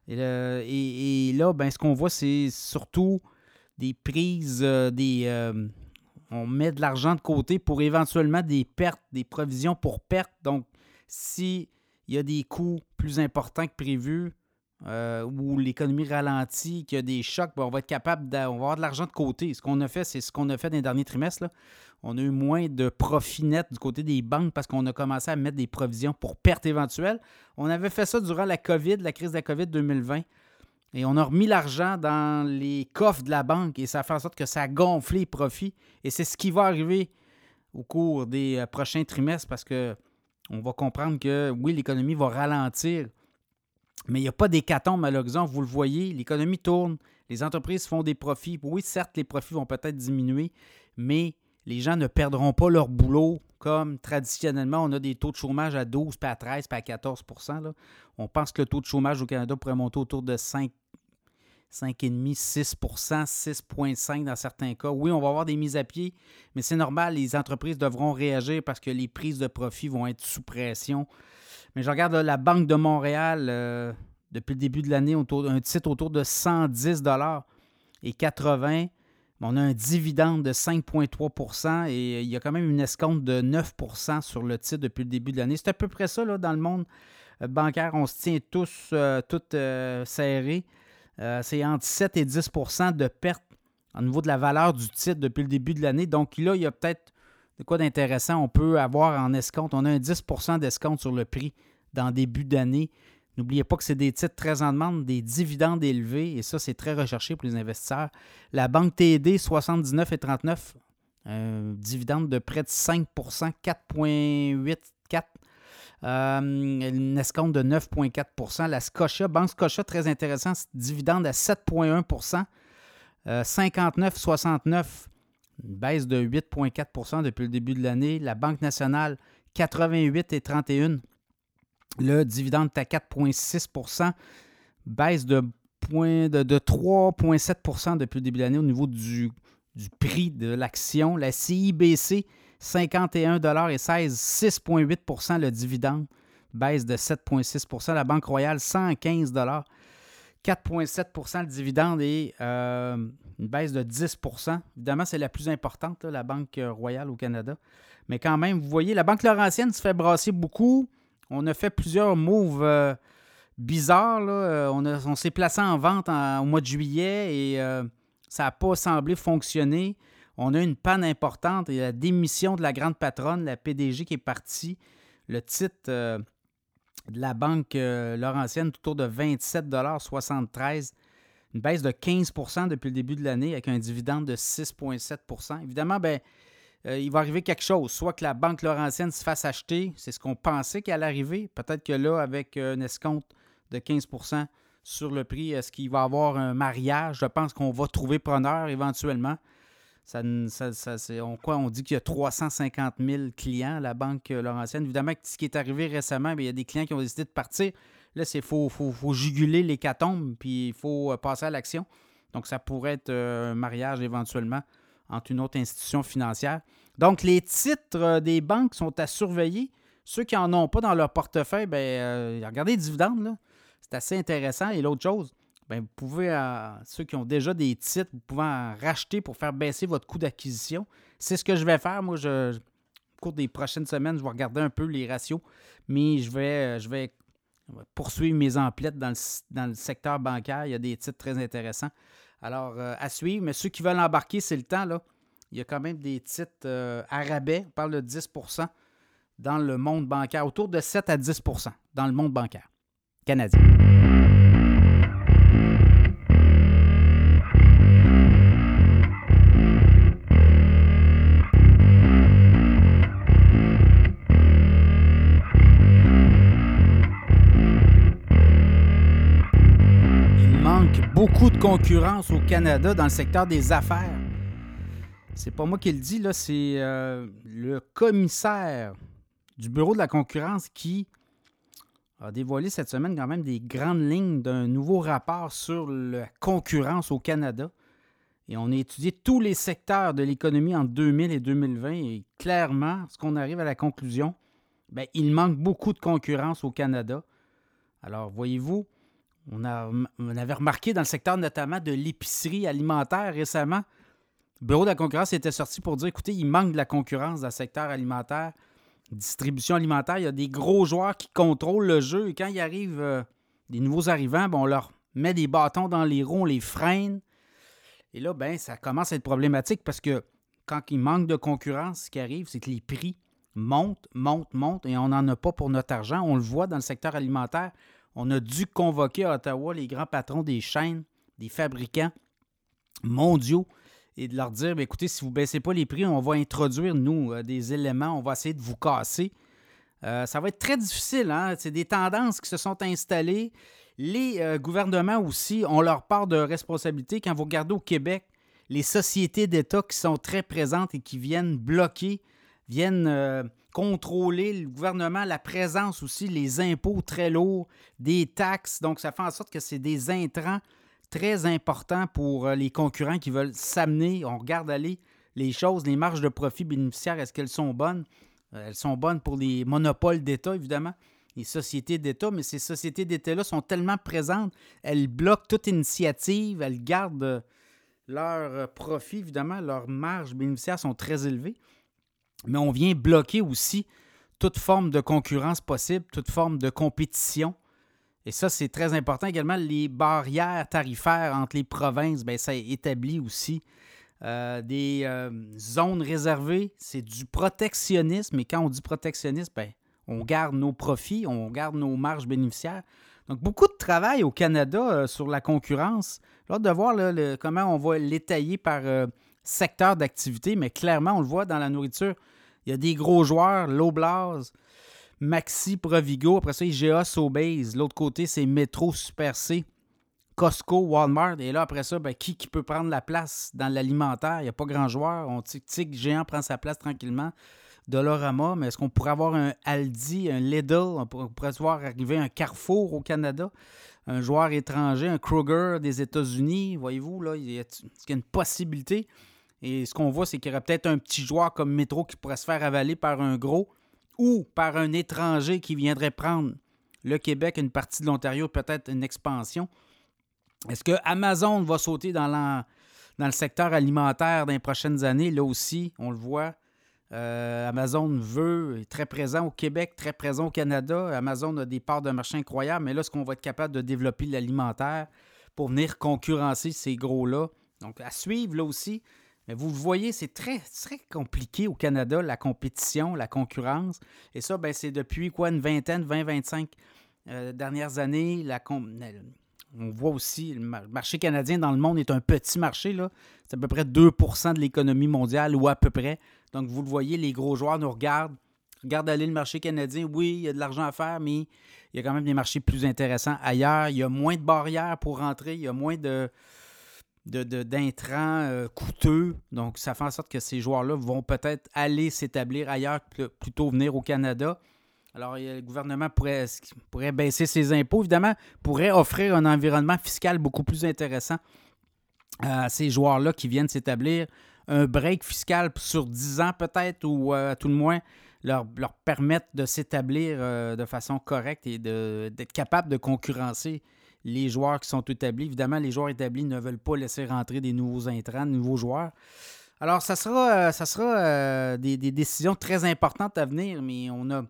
Et, là, ben, ce qu'on voit, c'est surtout des prises, euh, des, euh, on met de l'argent de côté pour éventuellement des pertes, des provisions pour pertes. Donc, s'il y a des coûts plus importants que prévus, euh, où l'économie ralentit, qu'il y a des chocs, ben, on va être capable d'avoir avoir de l'argent de côté. Ce qu'on a fait, c'est ce qu'on a fait dans les derniers trimestres. On a eu moins de profit net du côté des banques parce qu'on a commencé à mettre des provisions pour pertes éventuelles. On avait fait ça durant la COVID, la crise de la COVID 2020. Et on a remis l'argent dans les coffres de la banque et ça a fait en sorte que ça a gonflé les profits. Et c'est ce qui va arriver au cours des euh, prochains trimestres parce que on va comprendre que oui, l'économie va ralentir mais il n'y a pas d'hécatombe, malheureusement. Vous le voyez, l'économie tourne, les entreprises font des profits. Oui, certes, les profits vont peut-être diminuer, mais les gens ne perdront pas leur boulot comme traditionnellement, on a des taux de chômage à 12, puis à 13, puis à 14 là. On pense que le taux de chômage au Canada pourrait monter autour de 5, 5,5, 6 6,5 dans certains cas. Oui, on va avoir des mises à pied, mais c'est normal, les entreprises devront réagir parce que les prises de profit vont être sous pression mais je regarde la Banque de Montréal euh, depuis le début de l'année, un titre autour de 110 et 80 on a un dividende de 5,3% et il y a quand même une escompte de 9% sur le titre depuis le début de l'année. C'est à peu près ça là, dans le monde euh, bancaire. On se tient tous, euh, serrés. C'est entre 7 et 10% de perte au niveau de la valeur du titre depuis le début de l'année. Donc là, il y a peut-être de quoi d'intéressant. On peut avoir en escompte, on a un 10% d'escompte sur le prix dans début d'année. N'oubliez pas que c'est des titres très en demande, des dividendes élevés, et ça, c'est très recherché pour les investisseurs. La banque TD, 79 et 39, un dividende de près de 5% 4,84 euh, une escompte de 9,4% La Scotia, Banque Scotia, très intéressant, dividende à 7,1% 59,69 une baisse de 8,4% depuis le début de l'année. La Banque nationale, 88 et 31. Le dividende est à 4,6% baisse de, de, 3,7% depuis le début de l'année au niveau du, prix de l'action. La CIBC, 51 et 16, 6,8% le dividende, baisse de 7,6% La Banque Royale, 115 4,7% le dividende et euh, une baisse de 10% Évidemment, c'est la plus importante, la Banque Royale au Canada. Mais quand même, vous voyez, la Banque Laurentienne se fait brasser beaucoup. On a fait plusieurs moves euh, bizarres. Euh, on, s'est placé en vente au mois de juillet et ça n'a pas semblé fonctionner. On a une panne importante et la démission de la grande patronne, la PDG qui est partie. Le titre de la banque Laurentienne autour de 27,73 une baisse de 15% depuis le début de l'année avec un dividende de 6,7% Évidemment, ben, il va arriver quelque chose. Soit que la Banque Laurentienne se fasse acheter, c'est ce qu'on pensait qu'elle allait arriver. Peut-être que là, avec un escompte de 15% sur le prix, est-ce qu'il va y avoir un mariage? Je pense qu'on va trouver preneur éventuellement. On, quoi, on dit qu'il y a 350 000 clients à la Banque Laurentienne. Évidemment, ce qui est arrivé récemment, il y a des clients qui ont décidé de partir. Là, c'est faut, faut, faut juguler l'hécatombe, puis il faut euh, passer à l'action. Donc, ça pourrait être euh, un mariage éventuellement entre une autre institution financière. Donc, les titres euh, des banques sont à surveiller. Ceux qui n'en ont pas dans leur portefeuille, bien, regardez les dividendes. C'est assez intéressant. Et l'autre chose, bien, vous pouvez, ceux qui ont déjà des titres, vous pouvez en racheter pour faire baisser votre coût d'acquisition. C'est ce que je vais faire. Moi, au cours des prochaines semaines, je vais regarder un peu les ratios, mais je vais, je vais poursuivre mes emplettes dans le, secteur bancaire. Il y a des titres très intéressants. Alors, euh, à suivre. Mais ceux qui veulent embarquer, c'est le temps. Là. Il y a quand même des titres euh, On parle de 10% dans le monde bancaire, autour de 7 à 10% dans le monde bancaire canadien. Concurrence au Canada dans le secteur des affaires. C'est pas moi qui le dis, là, c'est euh, le commissaire du Bureau de la concurrence qui a dévoilé cette semaine quand même des grandes lignes d'un nouveau rapport sur la concurrence au Canada. Et on a étudié tous les secteurs de l'économie en 2000 et 2020 et clairement, ce qu'on arrive à la conclusion, bien, il manque beaucoup de concurrence au Canada. Alors, voyez-vous, on, avait remarqué dans le secteur notamment de l'épicerie alimentaire récemment. Le Bureau de la concurrence était sorti pour dire écoutez, il manque de la concurrence dans le secteur alimentaire, distribution alimentaire. Il y a des gros joueurs qui contrôlent le jeu et quand il arrive euh, des nouveaux arrivants, on leur met des bâtons dans les roues, on les freine. Et là, ben, ça commence à être problématique parce que quand il manque de concurrence, ce qui arrive, c'est que les prix montent, montent, montent et on n'en a pas pour notre argent. On le voit dans le secteur alimentaire on a dû convoquer à Ottawa les grands patrons des chaînes, des fabricants mondiaux et de leur dire ben, écoutez, si vous ne baissez pas les prix, on va introduire, nous, euh, des éléments, on va essayer de vous casser. Euh, ça va être très difficile. Hein? C'est des tendances qui se sont installées. Les euh, gouvernements aussi ont leur part de responsabilité. Quand vous regardez au Québec, les sociétés d'État qui sont très présentes et qui viennent bloquer, viennent contrôler le gouvernement, la présence aussi, les impôts très lourds, des taxes. Donc, ça fait en sorte que c'est des intrants très importants pour euh, les concurrents qui veulent s'amener. On regarde aller les choses, les marges de profit bénéficiaires, est-ce qu'elles sont bonnes? Euh, elles sont bonnes pour les monopoles d'État, évidemment, les sociétés d'État, mais ces sociétés d'État-là sont tellement présentes, elles bloquent toute initiative, elles gardent leurs profits, évidemment, leurs marges bénéficiaires sont très élevées mais on vient bloquer aussi toute forme de concurrence possible, toute forme de compétition. Et ça, c'est très important également. Les barrières tarifaires entre les provinces, bien, ça établit aussi euh, des euh, zones réservées. C'est du protectionnisme. Et quand on dit protectionnisme, bien, on garde nos profits, on garde nos marges bénéficiaires. Donc, beaucoup de travail au Canada euh, sur la concurrence. J'ai hâte de voir comment on va l'étayer par secteur d'activité, mais clairement, on le voit dans la nourriture. Il y a des gros joueurs, Loblaws, Maxi, Provigo. Après ça, IGA, Sobeys. L'autre côté, c'est Metro, Super C, Costco, Walmart. Et là, après ça, ben, qui, peut prendre la place dans l'alimentaire? Il n'y a pas grand joueur. On tic géant prend sa place tranquillement. Dolorama, mais est-ce qu'on pourrait avoir un Aldi, un Lidl? On pourrait voir arriver un Carrefour au Canada? Un joueur étranger, un Kroger des États-Unis? Voyez-vous, là, il y a une possibilité? Et ce qu'on voit, c'est qu'il y aurait peut-être un petit joueur comme Metro qui pourrait se faire avaler par un gros ou par un étranger qui viendrait prendre le Québec, une partie de l'Ontario, peut-être une expansion. Est-ce que Amazon va sauter dans, dans le secteur alimentaire dans les prochaines années? Là aussi, on le voit. Euh, Amazon veut, est très présent au Québec, très présent au Canada. Amazon a des parts de marché incroyables, mais là, est-ce qu'on va être capable de développer l'alimentaire pour venir concurrencer ces gros-là? Donc, à suivre là aussi. Vous voyez, c'est très, très compliqué au Canada, la compétition, la concurrence. Et ça, ben, c'est depuis quoi, une vingtaine, 20-25 euh, dernières années. La, on voit aussi, le marché canadien dans le monde est un petit marché. C'est à peu près 2% de l'économie mondiale ou à peu près. Donc, vous le voyez, les gros joueurs nous regardent. Regardent aller le marché canadien. Oui, il y a de l'argent à faire, mais il y a quand même des marchés plus intéressants ailleurs. Il y a moins de barrières pour rentrer. Il y a moins de, d'intrants euh, coûteux. Donc, ça fait en sorte que ces joueurs-là vont peut-être aller s'établir ailleurs plutôt venir au Canada. Alors, le gouvernement pourrait, baisser ses impôts, évidemment, pourrait offrir un environnement fiscal beaucoup plus intéressant à ces joueurs-là qui viennent s'établir. Un break fiscal sur 10 ans peut-être, ou euh, à tout le moins leur, leur permettre de s'établir euh, de façon correcte et d'être capable de concurrencer les joueurs qui sont établis. Évidemment, les joueurs établis ne veulent pas laisser rentrer des nouveaux intrants, de nouveaux joueurs. Alors, ça sera, euh, sera des, décisions très importantes à venir, mais on a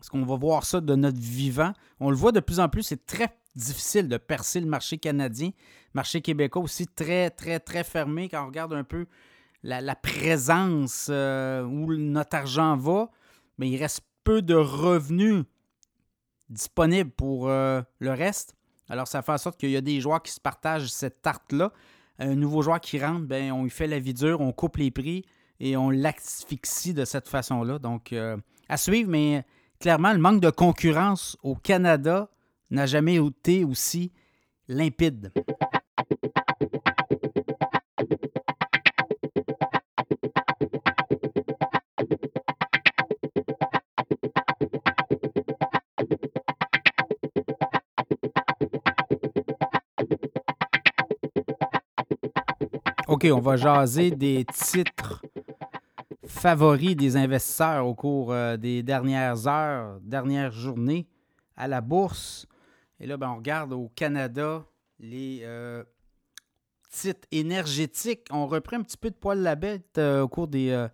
est-ce qu'on va voir ça de notre vivant? On le voit de plus en plus, c'est très difficile de percer le marché canadien. Marché québécois aussi très, très, très fermé quand on regarde un peu la, présence euh, où notre argent va. Mais il reste peu de revenus disponibles pour euh, le reste. Alors, ça fait en sorte qu'il y a des joueurs qui se partagent cette tarte-là. Un nouveau joueur qui rentre, ben, on lui fait la vie dure, on coupe les prix et on l'asphyxie de cette façon-là. Donc, euh, à suivre, mais clairement, le manque de concurrence au Canada n'a jamais été aussi limpide. OK, on va jaser des titres favoris des investisseurs au cours euh, des dernières heures, dernières journées à la bourse. Et là, ben, on regarde au Canada les euh, titres énergétiques ont repris un petit peu de poil la bête euh, au cours des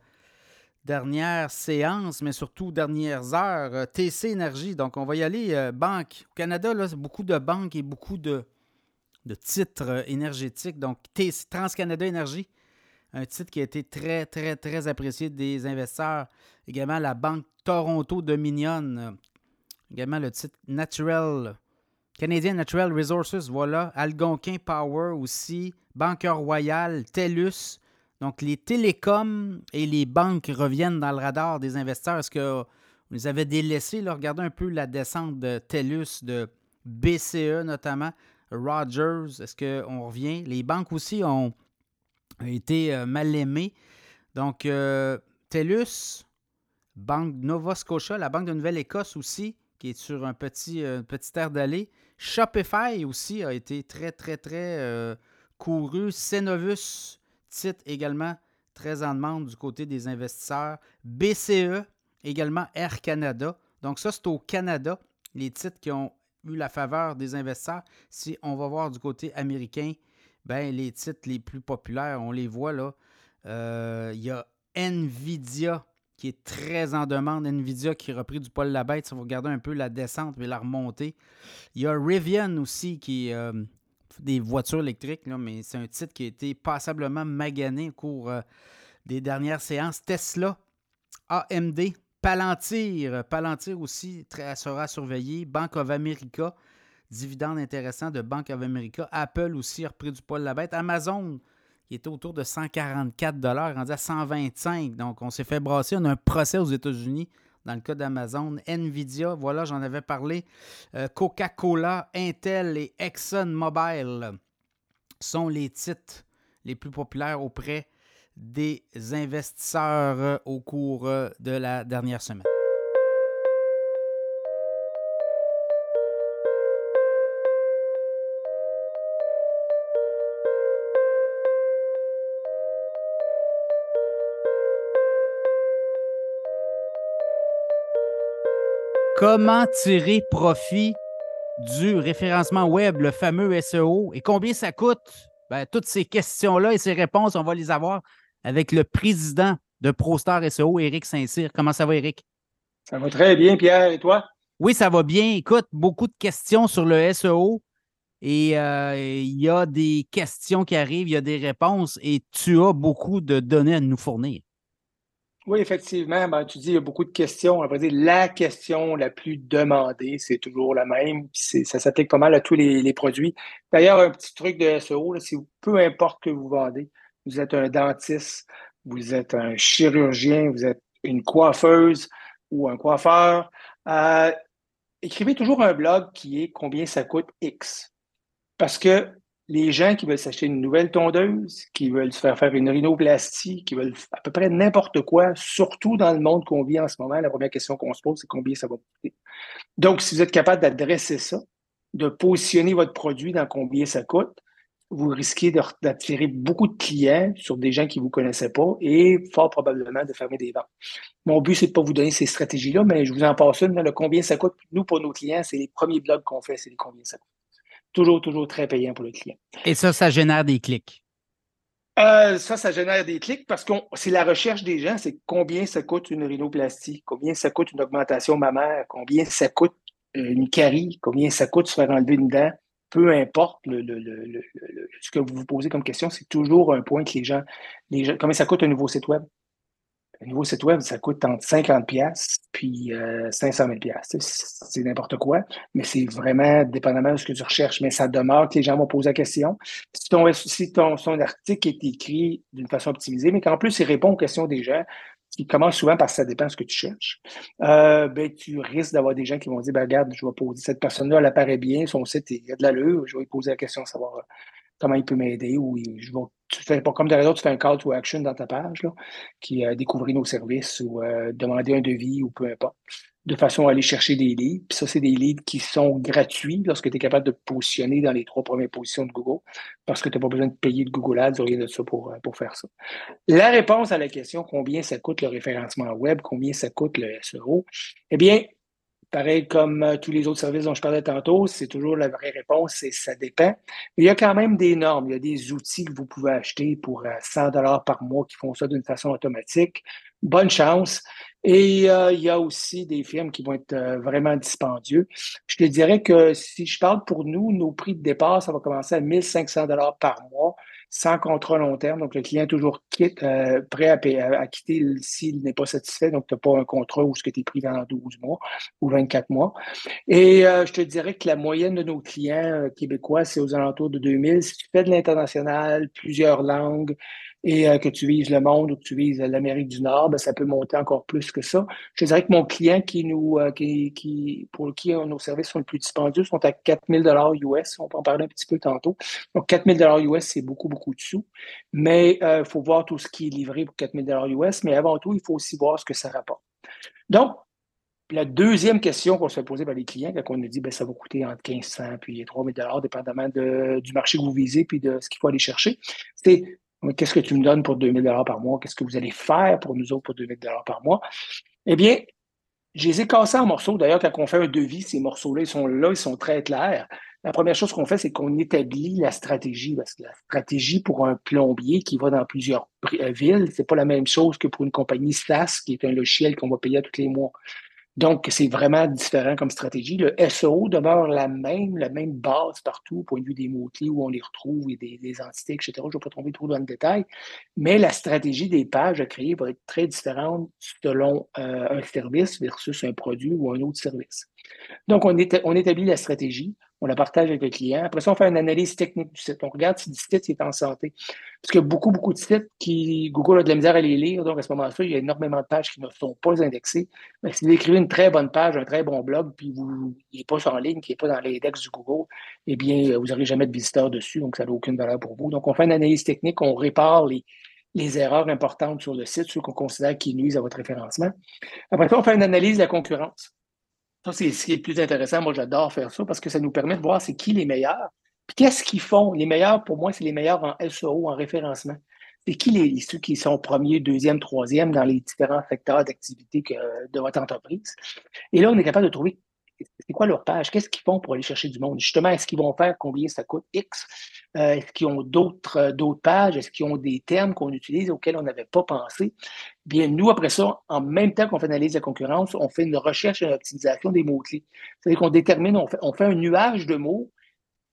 dernières séances, mais surtout dernières heures. TC Énergie, donc on va y aller. banque. Au Canada, là, beaucoup de banques et beaucoup de, de titres énergétiques. Donc, TransCanada Énergie un titre qui a été très, très, très apprécié des investisseurs. Également la Banque Toronto Dominion. Également le titre Natural, Canadian Natural Resources, voilà. Algonquin Power aussi. Banque Royale, TELUS. Donc les télécoms et les banques reviennent dans le radar des investisseurs. Est-ce que vous les avez délaissés? Regardez un peu la descente de TELUS, de BCE notamment. Rogers, est-ce qu'on revient? Les banques aussi ont été euh, mal aimé. Donc, euh, TELUS, Banque Nova Scotia, la Banque de Nouvelle-Écosse aussi, qui est sur un petit, euh, petit air d'aller. Shopify aussi a été très, très, très couru. Cenovus, titre également très en demande du côté des investisseurs. BCE, également Air Canada. Donc, ça, c'est au Canada, les titres qui ont eu la faveur des investisseurs. Si on va voir du côté américain, ben, les titres les plus populaires, on les voit là. Euh, il y a Nvidia qui est très en demande. Nvidia qui a repris du poil la bête. Si vous regardez un peu la descente et la remontée. Il y a Rivian aussi qui est euh, des voitures électriques, là, mais c'est un titre qui a été passablement magané au cours euh, des dernières séances. Tesla, AMD, Palantir. Palantir aussi sera surveillé. Bank of America dividende intéressant de Bank of America. Apple aussi a repris du poil la bête. Amazon, qui était autour de 144 rendu à 125 Donc, on s'est fait brasser. On a un procès aux États-Unis dans le cas d'Amazon. Nvidia, voilà, j'en avais parlé. Euh, Coca-Cola, Intel et ExxonMobil sont les titres les plus populaires auprès des investisseurs au cours de la dernière semaine. Comment tirer profit du référencement web, le fameux SEO, et combien ça coûte? Ben, toutes ces questions-là et ces réponses, on va les avoir avec le président de ProStar SEO, Éric Saint-Cyr. Comment ça va, Éric? Ça va très bien, Pierre. Et toi? Oui, ça va bien. Écoute, beaucoup de questions sur le SEO. et euh, il y a des questions qui arrivent, il y a des réponses et tu as beaucoup de données à nous fournir. Oui, effectivement. Ben, tu dis il y a beaucoup de questions. On va dire la question la plus demandée, c'est toujours la même. Ça s'applique pas mal à tous les, produits. D'ailleurs, un petit truc de SEO, peu importe que vous vendez, vous êtes un dentiste, vous êtes un chirurgien, vous êtes une coiffeuse ou un coiffeur, euh, écrivez toujours un blog qui est combien ça coûte X. Parce que les gens qui veulent s'acheter une nouvelle tondeuse, qui veulent se faire faire une rhinoplastie, qui veulent à peu près n'importe quoi, surtout dans le monde qu'on vit en ce moment, la première question qu'on se pose, c'est combien ça va coûter. Donc, si vous êtes capable d'adresser ça, de positionner votre produit dans combien ça coûte, vous risquez d'attirer beaucoup de clients sur des gens qui ne vous connaissaient pas et fort probablement de fermer des ventes. Mon but, c'est de ne pas vous donner ces stratégies-là, mais je vous en passe une. le combien ça coûte, nous, pour nos clients, c'est les premiers blogs qu'on fait, c'est les combien ça coûte. Toujours, toujours très payant pour le client. Et ça, ça génère des clics? Euh, ça, ça génère des clics parce que c'est la recherche des gens, c'est combien ça coûte une rhinoplastie, combien ça coûte une augmentation mammaire, combien ça coûte une carie, combien ça coûte se faire enlever une dent. Peu importe ce que vous vous posez comme question, c'est toujours un point que les gens, les gens, combien ça coûte un nouveau site web? Un nouveau site web, ça coûte entre 50 pièces puis 500 000 C'est n'importe quoi, mais c'est vraiment dépendamment de ce que tu recherches. Mais ça demeure que les gens vont poser la question. Si ton, si ton, article est écrit d'une façon optimisée, mais qu'en plus, il répond aux questions des gens, qui commence souvent par ça dépend de ce que tu cherches, euh, ben, tu risques d'avoir des gens qui vont dire ben, Regarde, je vais poser cette personne-là, elle apparaît bien, son site, il y a de l'allure, je vais lui poser la question, savoir comment il peut m'aider ou je vais tu fais pas comme derrière tu fais un call to action dans ta page, là, qui a découvrir nos services ou euh, demander un devis ou peu importe, de façon à aller chercher des leads. Puis ça, c'est des leads qui sont gratuits lorsque tu es capable de positionner dans les trois premières positions de Google, parce que tu n'as pas besoin de payer de Google Ads ou rien de ça pour, euh, pour faire ça. La réponse à la question combien ça coûte le référencement web, combien ça coûte le SEO, eh bien, Pareil comme euh, tous les autres services dont je parlais tantôt, c'est toujours la vraie réponse, c'est ça dépend. il y a quand même des normes, il y a des outils que vous pouvez acheter pour 100 euh, dollars par mois qui font ça d'une façon automatique. Bonne chance. Et euh, il y a aussi des firmes qui vont être vraiment dispendieux. Je te dirais que si je parle pour nous, nos prix de départ, ça va commencer à 1500 dollars par mois sans contrat long terme. Donc, le client est toujours quitte, euh, prêt à, quitter s'il n'est pas satisfait. Donc, tu n'as pas un contrat où ce que tu es pris dans 12 mois ou 24 mois. Et euh, je te dirais que la moyenne de nos clients euh, québécois, c'est aux alentours de 2000. Si tu fais de l'international, plusieurs langues, et euh, que tu vises le monde ou que tu vises l'Amérique du Nord, ben, ça peut monter encore plus que ça. Je dirais que mon client qui nous, euh, qui, pour qui nos services sont les plus dispendieux sont à 4000 dollars US. On peut en parler un petit peu tantôt. Donc, 4000 dollars US, c'est beaucoup, beaucoup de sous. Mais il euh, faut voir tout ce qui est livré pour 4000 dollars US. Mais avant tout, il faut aussi voir ce que ça rapporte. Donc, la deuxième question qu'on se fait poser par les clients, quand on nous dit ben, ça va coûter entre 1500 et 3000 dollars, dépendamment de, du marché que vous visez puis de ce qu'il faut aller chercher, c'est Qu'est-ce que tu me donnes pour 2000 dollars par mois? Qu'est-ce que vous allez faire pour nous autres pour 2000 dollars par mois? Eh bien, je les ai cassés en morceaux. D'ailleurs, quand on fait un devis, ces morceaux-là, ils sont là, ils sont très clairs. La première chose qu'on fait, c'est qu'on établit la stratégie. Parce que la stratégie pour un plombier qui va dans plusieurs euh, villes, c'est pas la même chose que pour une compagnie SaaS, qui est un logiciel qu'on va payer tous les mois. Donc, c'est vraiment différent comme stratégie. Le SEO demeure la même, la même base partout, au point de vue des mots-clés où on les retrouve et des, entités, etc. Je ne vais pas tomber trop dans le détail, mais la stratégie des pages à créer va être très différente selon euh, un service versus un produit ou un autre service. Donc, on, établit la stratégie, on la partage avec le client. Après ça, on fait une analyse technique du site. On regarde si le site est en santé. Parce qu'il y a beaucoup, beaucoup de sites qui, Google a de la misère à les lire. Donc, à ce moment-là, il y a énormément de pages qui ne sont pas indexées. Mais si vous écrivez une très bonne page, un très bon blog, puis vous, il n'est pas en ligne, qui n'est pas dans l'index du Google, eh bien, vous n'aurez jamais de visiteurs dessus. Donc, ça n'a aucune valeur pour vous. Donc, on fait une analyse technique, on répare les, les erreurs importantes sur le site, ceux qu'on considère qui nuisent à votre référencement. Après ça, on fait une analyse de la concurrence. Ça, c'est ce qui est le plus intéressant. Moi, j'adore faire ça parce que ça nous permet de voir c'est qui les meilleurs. Puis qu'est-ce qu'ils font? Les meilleurs, pour moi, c'est les meilleurs en SEO, en référencement. C'est qui les, ceux qui sont premiers, deuxième, troisième dans les différents secteurs d'activité de votre entreprise? Et là, on est capable de trouver c'est quoi leur page? Qu'est-ce qu'ils font pour aller chercher du monde? Justement, est-ce qu'ils vont faire combien ça coûte X? Euh, est-ce qu'ils ont d'autres, euh, d'autres pages? Est-ce qu'ils ont des termes qu'on utilise auxquels on n'avait pas pensé? Bien, nous, après ça, en même temps qu'on fait analyse de concurrence, on fait une recherche et une optimisation des mots-clés. C'est-à-dire qu'on détermine, on on fait un nuage de mots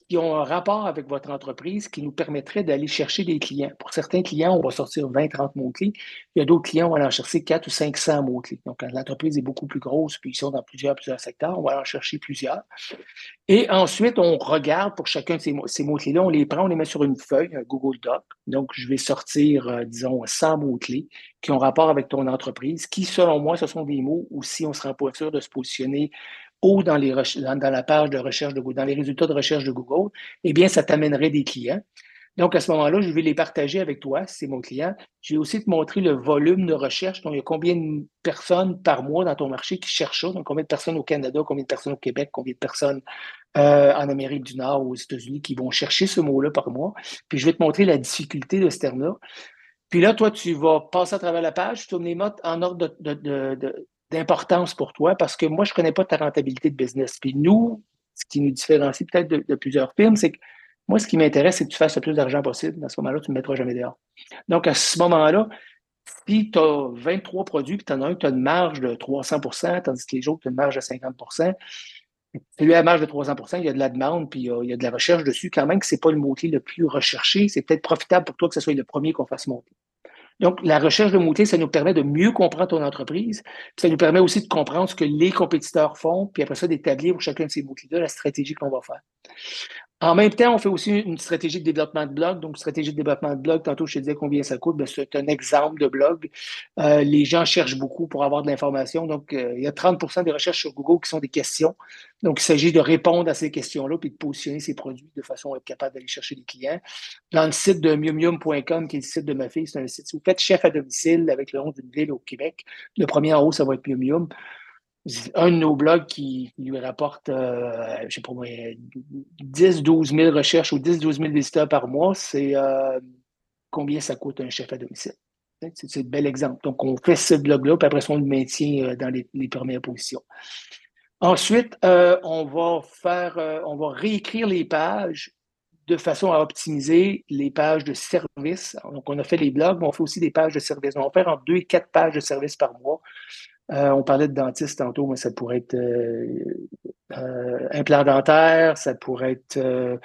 qui ont un rapport avec votre entreprise qui nous permettrait d'aller chercher des clients. Pour certains clients, on va sortir 20, 30 mots-clés. Il y a d'autres clients, on va en chercher 4 ou 500 mots-clés. Donc, quand l'entreprise est beaucoup plus grosse, puis ils sont dans plusieurs, plusieurs secteurs, on va en chercher plusieurs. Et ensuite, on regarde pour chacun de ces, ces mots-clés-là, on les prend, on les met sur une feuille, un Google Doc. Donc, je vais sortir, euh, disons, 100 mots-clés qui ont rapport avec ton entreprise, qui, selon moi, ce sont des mots où si on ne sera pas sûr de se positionner ou dans, les dans, la page de recherche de Google, dans les résultats de recherche de Google, eh bien, ça t'amènerait des clients. Donc, à ce moment-là, je vais les partager avec toi, si c'est mon client. Je vais aussi te montrer le volume de recherche. Donc, il y a combien de personnes par mois dans ton marché qui cherchent ça? Donc, combien de personnes au Canada, combien de personnes au Québec, combien de personnes euh, en Amérique du Nord ou aux États-Unis qui vont chercher ce mot-là par mois? Puis, je vais te montrer la difficulté de ce terme-là. Puis là, toi, tu vas passer à travers la page, tu tournes les notes en ordre de, d'importance pour toi parce que moi, je ne connais pas ta rentabilité de business. Puis nous, ce qui nous différencie peut-être de, plusieurs firmes, c'est que moi, ce qui m'intéresse, c'est que tu fasses le plus d'argent possible. À ce moment-là, tu ne me mettras jamais dehors. Donc, à ce moment-là, si tu as 23 produits, puis tu en as un tu as une marge de 300% tandis que les autres, tu as une marge de 50% celui à la marge de 300% il y a de la demande, puis il y a, de la recherche dessus. Quand même que ce n'est pas le mot-clé le plus recherché, c'est peut-être profitable pour toi que ce soit le premier qu'on fasse monter. Donc, la recherche de mots-clés, ça nous permet de mieux comprendre ton entreprise. Puis ça nous permet aussi de comprendre ce que les compétiteurs font, puis après ça, d'établir pour chacun de ces mots-clés-là la stratégie qu'on va faire. En même temps, on fait aussi une stratégie de développement de blog. Donc, stratégie de développement de blog, tantôt, je te disais combien ça coûte. Ben, c'est un exemple de blog. Euh, les gens cherchent beaucoup pour avoir de l'information. Donc, euh, il y a 30% des recherches sur Google qui sont des questions. Donc, il s'agit de répondre à ces questions-là puis de positionner ces produits de façon à être capable d'aller chercher des clients. Dans le site de miumium.com, qui est le site de ma fille, c'est un site, si vous faites chef à domicile avec le nom d'une ville au Québec, le premier en haut, ça va être Miumium un de nos blogs qui lui rapporte, euh, je sais pas moi, 10, 12 000 recherches ou 10, 12 000 visiteurs par mois, c'est euh, combien ça coûte un chef à domicile. C'est un bel exemple. Donc, on fait ce blog-là, puis après on le maintient euh, dans les, premières positions. Ensuite, on va faire, on va réécrire les pages de façon à optimiser les pages de service. Donc, on a fait les blogs, mais on fait aussi des pages de service. On va faire en deux et quatre pages de service par mois euh, on parlait de dentiste tantôt, mais ça pourrait être euh, euh, implant dentaire, ça pourrait être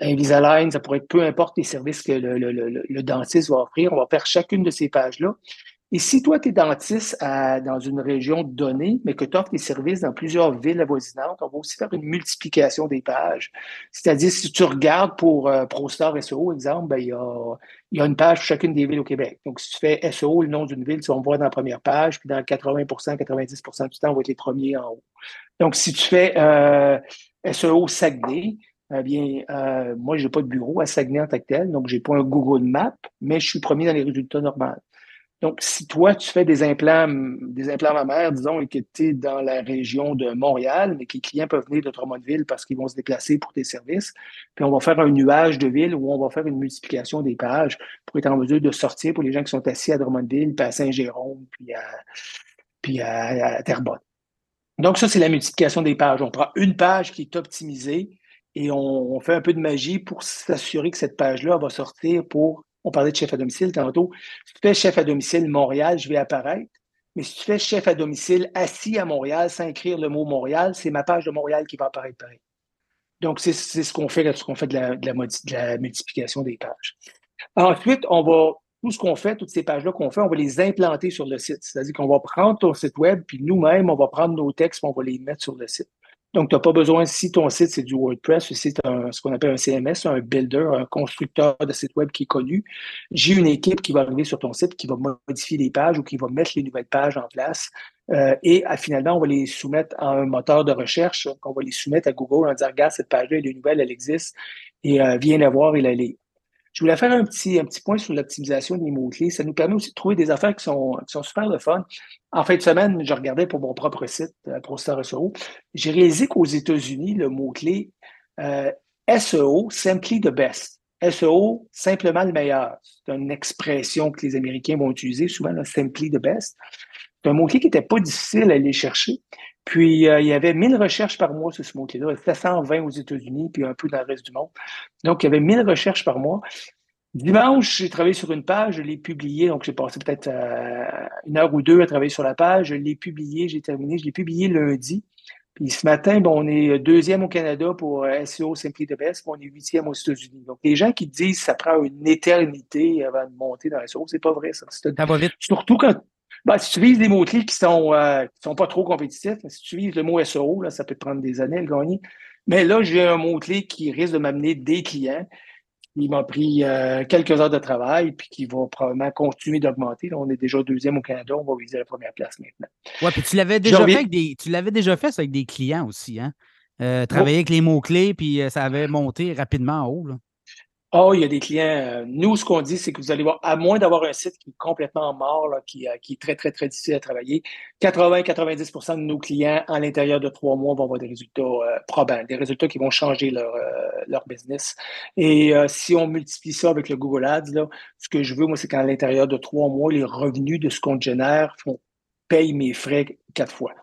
Invisalign, ça pourrait être peu importe les services que le, le, dentiste va offrir. On va faire chacune de ces pages-là. Et si toi, tu es dentiste dans une région donnée, mais que tu offres des services dans plusieurs villes avoisinantes, on va aussi faire une multiplication des pages. C'est-à-dire, si tu regardes pour euh, ProStar SEO, exemple, ben, il, y a, il y a une page pour chacune des villes au Québec. Donc, si tu fais SEO, le nom d'une ville, tu vas me voir dans la première page, puis dans 80% 90% du temps, on va être les premiers en haut. Donc, si tu fais euh, SEO Saguenay, eh bien, euh, moi, je n'ai pas de bureau à Saguenay en tant que tel, donc je n'ai pas un Google Map, mais je suis premier dans les résultats normaux. Donc, si toi, tu fais des implants, des implants mammaires, disons, et que tu es dans la région de Montréal, mais que les clients peuvent venir de Drummondville parce qu'ils vont se déplacer pour tes services, puis on va faire un nuage de ville où on va faire une multiplication des pages pour être en mesure de sortir pour les gens qui sont assis à Drummondville, puis à Saint-Jérôme, puis à, puis à, Terrebonne. Donc, ça, c'est la multiplication des pages. On prend une page qui est optimisée et on fait un peu de magie pour s'assurer que cette page-là va sortir pour on parlait de chef à domicile tantôt. Si tu fais chef à domicile Montréal, je vais apparaître. Mais si tu fais chef à domicile assis à Montréal sans écrire le mot Montréal, c'est ma page de Montréal qui va apparaître pareil. Donc, c'est ce qu'on fait, ce qu'on fait de la, de, la, multiplication des pages. Ensuite, on va, tout ce qu'on fait, toutes ces pages-là qu'on fait, on va les implanter sur le site. C'est-à-dire qu'on va prendre ton site web, puis nous-mêmes, on va prendre nos textes, on va les mettre sur le site. Donc, tu n'as pas besoin, si ton site, c'est du WordPress, ou c'est ce qu'on appelle un CMS, un builder, un constructeur de site web qui est connu, j'ai une équipe qui va arriver sur ton site, qui va modifier les pages ou qui va mettre les nouvelles pages en place. Euh, et finalement, on va les soumettre à un moteur de recherche, on va les soumettre à Google en disant, regarde, cette page-là, elle est nouvelle, elle existe, et euh, viens la voir et la lire. Je voulais faire un petit, un petit point sur l'optimisation des mots-clés. Ça nous permet aussi de trouver des affaires qui sont, qui sont super le fun. En fin de semaine, je regardais pour mon propre site, euh, ProStar SEO. J'ai réalisé qu'aux États-Unis, le mot-clé euh, SEO, simply the best. SEO, simplement le meilleur. C'est une expression que les Américains vont utiliser souvent, simply the best. C'est un mot-clé qui n'était pas difficile à aller chercher. Puis, euh, il y avait 1000 recherches par mois sur ce mot-clé-là, 720 aux États-Unis, puis un peu dans le reste du monde. Donc, il y avait 1000 recherches par mois. Dimanche, j'ai travaillé sur une page, je l'ai publiée, donc j'ai passé peut-être euh, une heure ou deux à travailler sur la page, je l'ai publiée, j'ai terminé, je l'ai publié lundi. Puis ce matin, bon, on est deuxième au Canada pour SEO Simply the Best, puis on est huitième aux États-Unis. Donc, les gens qui disent que ça prend une éternité avant de monter dans SEO, c'est pas vrai, ça. Ça va vite. Surtout quand, ben, si tu vises des mots-clés qui sont, euh, sont pas trop compétitifs, si tu vises le mot SEO, là, ça peut te prendre des années à le gagner. Mais là, j'ai un mot-clé qui risque de m'amener des clients. Il m'a pris euh, quelques heures de travail, puis qui va probablement continuer d'augmenter. On est déjà deuxième au Canada, on va viser la première place maintenant. Oui, puis tu l'avais déjà fait avec des, tu l'avais déjà fait avec des clients aussi, hein? Euh, travailler avec les mots-clés, puis ça avait monté rapidement en haut. Là. Oh, il y a des clients. Euh, nous, ce qu'on dit, c'est que vous allez voir, à moins d'avoir un site qui est complètement mort, qui, euh, qui, est très, très, très difficile à travailler, 80-90% de nos clients, à l'intérieur de trois mois, vont avoir des résultats euh, probants, des résultats qui vont changer leur, leur business. Et si on multiplie ça avec le Google Ads, là, ce que je veux, moi, c'est qu'à l'intérieur de trois mois, les revenus de ce qu'on génère font, payent mes frais quatre fois.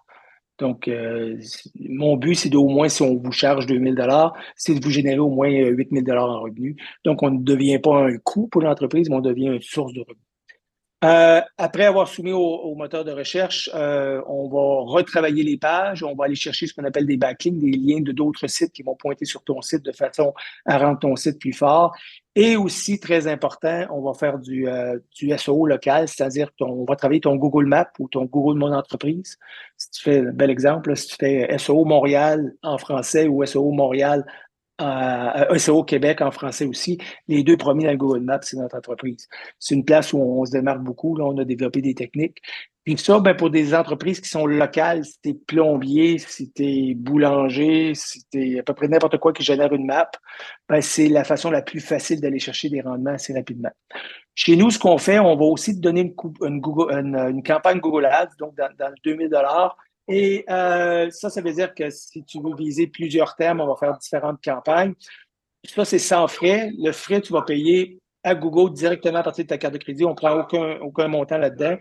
Donc, euh, mon but, c'est d'au moins, si on vous charge 2000 dollars, c'est de vous générer au moins 8000 dollars en revenus. Donc, on ne devient pas un coût pour l'entreprise, mais on devient une source de revenus. Euh, après avoir soumis au, moteur de recherche, euh, on va retravailler les pages, on va aller chercher ce qu'on appelle des backlinks, des liens de d'autres sites qui vont pointer sur ton site de façon à rendre ton site plus fort. Et aussi, très important, on va faire du, euh, du SEO local, c'est-à-dire qu'on va travailler ton Google Maps ou ton Google Mon Entreprise. Si tu fais un bel exemple, si tu fais SEO Montréal en français ou SEO Montréal euh, SEO Québec en français aussi. Les deux premiers dans le Google Maps, c'est notre entreprise. C'est une place où on se démarque beaucoup. Là, on a développé des techniques. Puis ça, ben, pour des entreprises qui sont locales, si t'es plombier, si t'es boulanger, si t'es à peu près n'importe quoi qui génère une map, ben, c'est la façon la plus facile d'aller chercher des rendements assez rapidement. Chez nous, ce qu'on fait, on va aussi te donner une, campagne Google Ads, donc dans, dans 2000 dollars et euh, ça, ça veut dire que si tu veux viser plusieurs termes, on va faire différentes campagnes. Ça, c'est sans frais. Le frais, tu vas payer à Google directement à partir de ta carte de crédit. On ne prend aucun, aucun montant là-dedans.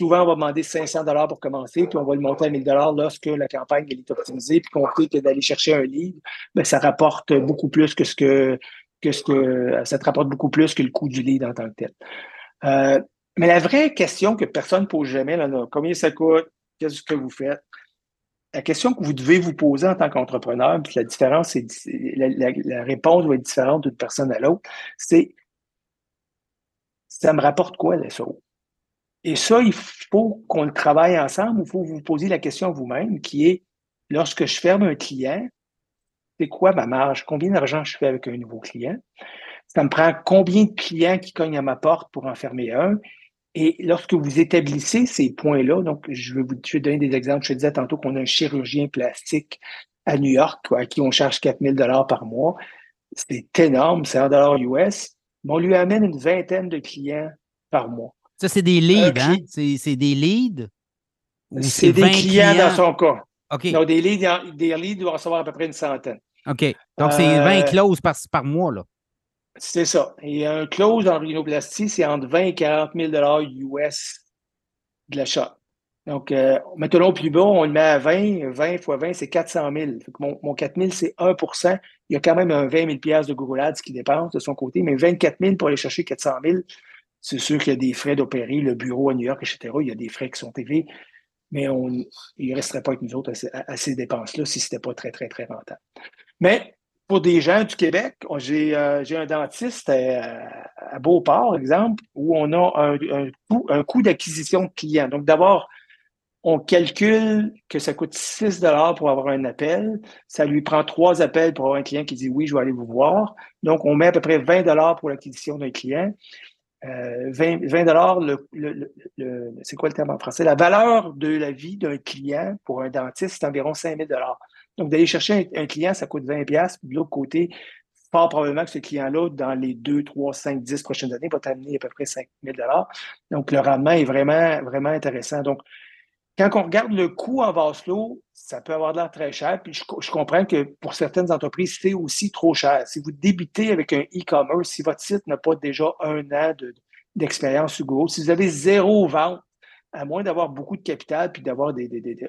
Souvent, on va demander 500 dollars pour commencer, puis on va le monter à 1000 dollars lorsque la campagne est optimisée, puis qu'on sait que d'aller chercher un lead, ben, ça rapporte beaucoup plus que ce que, que ce que ça te rapporte beaucoup plus que le coût du lead en tant que tel. Euh, mais la vraie question que personne ne pose jamais, là, combien ça coûte, qu'est-ce que vous faites? La question que vous devez vous poser en tant qu'entrepreneur, puis la différence, la, réponse va être différente d'une personne à l'autre, c'est ça me rapporte quoi SEO? Et ça, il faut qu'on le travaille ensemble, il faut vous poser la question vous-même, qui est lorsque je ferme un client, c'est quoi ma marge? Combien d'argent je fais avec un nouveau client? Ça me prend combien de clients qui cognent à ma porte pour en fermer un? Et lorsque vous établissez ces points-là, donc je vais vous donner des exemples. Je disais tantôt qu'on a un chirurgien plastique à New York à qui on charge 4000 dollars par mois. C'est énorme, c'est un dollar US. Mais on lui amène une vingtaine de clients par mois. Ça, c'est des leads, hein? C'est des leads? C'est des clients, dans son cas. OK. Donc, des leads, des leads doivent recevoir à peu près une centaine. OK. Donc, c'est 20 euh, clauses par, par mois, là. C'est ça. Et un close en rhinoplastie, c'est entre 20 et 40 000 US de l'achat. Donc, euh, maintenant, plus bas, on le met à 20. 20 fois 20, c'est 400 000. mon, mon 4 000, c'est 1% Il y a quand même un 20 000 de Google Ads qui dépense de son côté, mais 24 000 pour aller chercher 400 000, c'est sûr qu'il y a des frais d'opérer, le bureau à New York, etc. Il y a des frais qui sont élevés, mais on, il ne resterait pas avec nous autres à, ces dépenses-là si ce n'était pas très, très, très rentable. Mais pour des gens du Québec, j'ai euh, un dentiste à, à, Beauport, exemple, où on a un, coût, d'acquisition de clients. Donc, d'abord, on calcule que ça coûte 6 pour avoir un appel. Ça lui prend trois appels pour avoir un client qui dit oui, je vais aller vous voir. Donc, on met à peu près 20 pour l'acquisition d'un client. 20, 20 le, c'est quoi le terme en français? La valeur de la vie d'un client pour un dentiste, c'est environ 5 000 donc, d'aller chercher un, client, ça coûte 20$. Puis de l'autre côté, fort probablement que ce client-là, dans les 2, 3, 5, 10 prochaines années, va t'amener à peu près 5 000 Donc, le rendement est vraiment, vraiment intéressant. Donc, quand on regarde le coût en vase ça peut avoir l'air très cher. Puis je, comprends que pour certaines entreprises, c'est aussi trop cher. Si vous débutez avec un e-commerce, si votre site n'a pas déjà un an d'expérience Google, si vous avez zéro vente à moins d'avoir beaucoup de capital puis d'avoir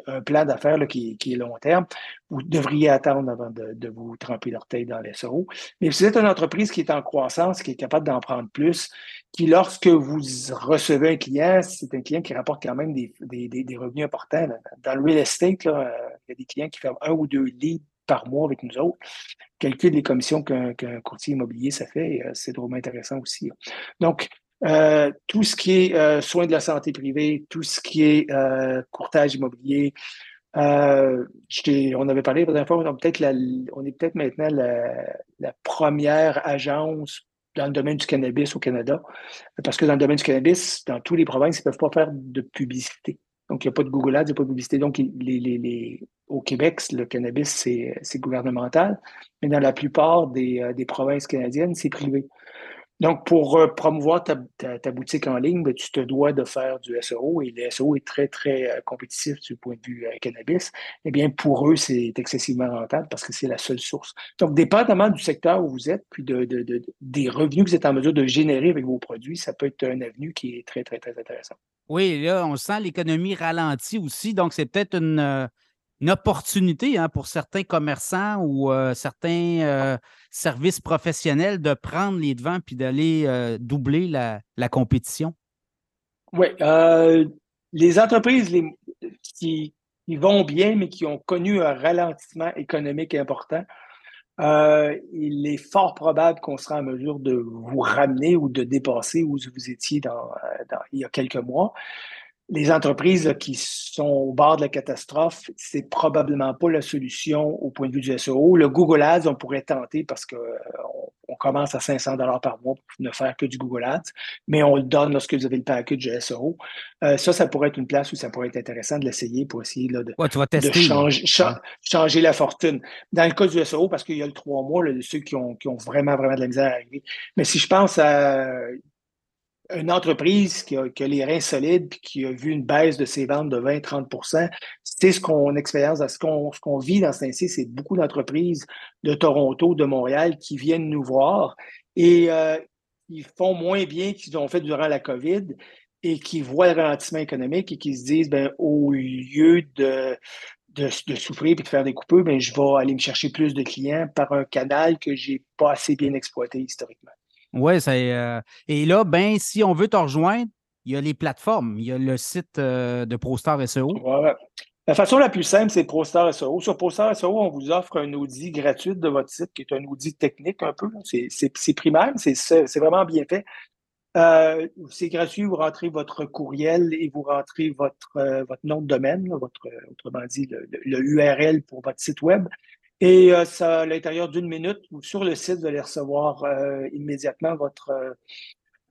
un plan d'affaires qui, est long terme, vous devriez attendre avant de, vous tremper l'orteil dans les SEO. Mais si vous êtes une entreprise qui est en croissance, qui est capable d'en prendre plus, qui, lorsque vous recevez un client, c'est un client qui rapporte quand même des, revenus importants. Dans le real estate, il y a des clients qui font un ou deux leads par mois avec nous autres. Calcul des commissions qu'un courtier immobilier, ça fait, euh, c'est drôlement intéressant aussi. Donc, euh, tout ce qui est euh, soins de la santé privée, tout ce qui est courtage immobilier, on avait parlé la dernière fois, on, on est peut-être maintenant la, première agence dans le domaine du cannabis au Canada. Parce que dans le domaine du cannabis, dans tous les provinces, ils ne peuvent pas faire de publicité. Donc, il n'y a pas de Google Ads, il n'y a pas de publicité. Donc, les, au Québec, le cannabis, c'est gouvernemental. Mais dans la plupart des, euh, des provinces canadiennes, c'est privé. Donc, pour euh, promouvoir ta, ta, boutique en ligne, ben, tu te dois de faire du SEO et le SEO est très, très euh, compétitif du point de vue cannabis. Eh bien, pour eux, c'est excessivement rentable parce que c'est la seule source. Donc, dépendamment du secteur où vous êtes, puis de, des revenus que vous êtes en mesure de générer avec vos produits, ça peut être un avenue qui est très, très, très intéressant. Oui, là, on sent l'économie ralentie aussi, donc c'est peut-être une, euh, opportunité hein, pour certains commerçants ou euh, certains euh, services professionnels de prendre les devants puis d'aller doubler la, compétition? Oui, les entreprises qui, vont bien, mais qui ont connu un ralentissement économique important, euh, il est fort probable qu'on sera en mesure de vous ramener ou de dépasser où vous étiez il y a quelques mois. Les entreprises qui sont au bord de la catastrophe, c'est probablement pas la solution au point de vue du SEO. Le Google Ads, on pourrait tenter parce qu'on on commence à 500 dollars par mois pour ne faire que du Google Ads, mais on le donne lorsque vous avez le package de SEO. Euh, ça, ça pourrait être une place où ça pourrait être intéressant de l'essayer pour essayer de, changer, la fortune. Dans le cas du SEO, parce qu'il y a le trois mois, là, ceux qui ont, qui ont vraiment, vraiment de la misère à arriver. Mais si je pense à une entreprise qui a, les reins solides et qui a vu une baisse de ses ventes de 20-30% c'est ce qu'on expérience, ce qu'on vit dans ce ci c'est beaucoup d'entreprises de Toronto, de Montréal qui viennent nous voir et euh, ils font moins bien qu'ils ont fait durant la COVID et qui voient le ralentissement économique et qui se disent, ben, au lieu de, de, souffrir et de faire des coupeux, ben, je vais aller me chercher plus de clients par un canal que j'ai pas assez bien exploité historiquement. Oui, c'est. Euh, et là, ben, si on veut te rejoindre, il y a les plateformes. Il y a le site euh, de ProStar SEO. La façon la plus simple, c'est ProStar SEO. Sur ProStar SEO, on vous offre un audit gratuit de votre site, qui est un audit technique un peu. C'est primaire, c'est vraiment bien fait. Euh, c'est gratuit, vous rentrez votre courriel et vous rentrez votre, votre nom de domaine, votre, autrement dit, le, URL pour votre site web. Et euh, ça, à l'intérieur d'une minute, sur le site, vous allez recevoir euh, immédiatement votre,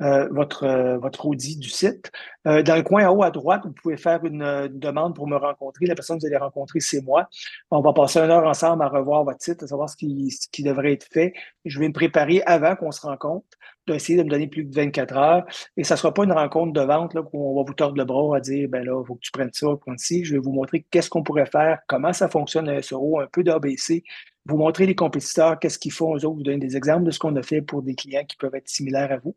euh, votre, audit du site. dans le coin en haut à droite, vous pouvez faire une, demande pour me rencontrer. La personne que vous allez rencontrer, c'est moi. On va passer une heure ensemble à revoir votre site, à savoir ce qui, devrait être fait. Je vais me préparer avant qu'on se rencontre essayer de me donner plus de 24 heures. Et ça ne sera pas une rencontre de vente là, où on va vous tordre le bras à dire ben là, il faut que tu prennes ça, prendre ci. Je vais vous montrer qu'est-ce qu'on pourrait faire, comment ça fonctionne le SEO, un peu d'ABC, vous montrer les compétiteurs, qu'est-ce qu'ils font, eux autres, vous donner des exemples de ce qu'on a fait pour des clients qui peuvent être similaires à vous.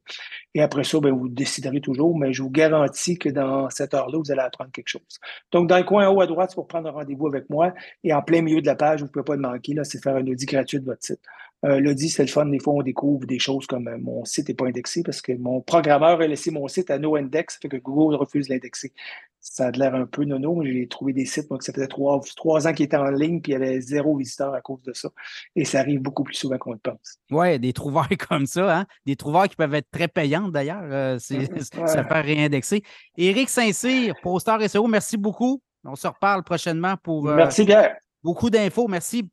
Et après ça, ben, vous déciderez toujours, mais je vous garantis que dans cette heure-là, vous allez apprendre quelque chose. Donc, dans le coin en haut à droite, c'est pour prendre un rendez-vous avec moi. Et en plein milieu de la page, vous ne pouvez pas le manquer, c'est faire un audit gratuit de votre site. Euh, L'audit, c'est le fun. Des fois, on découvre des choses comme euh, mon site n'est pas indexé parce que mon programmeur a laissé mon site à no index, fait que Google refuse l'indexer. Ça a l'air un peu nono. J'ai trouvé des sites, moi, que ça faisait trois, trois ans qu'ils étaient en ligne, puis il y avait zéro visiteur à cause de ça. Et ça arrive beaucoup plus souvent qu'on le pense. Oui, des trouvailles comme ça, hein? des trouvailles qui peuvent être très payantes d'ailleurs. Euh, ça fait réindexer. Éric Saint-Cyr, Poster SEO, merci beaucoup. On se reparle prochainement pour merci, Pierre. beaucoup d'infos. Merci.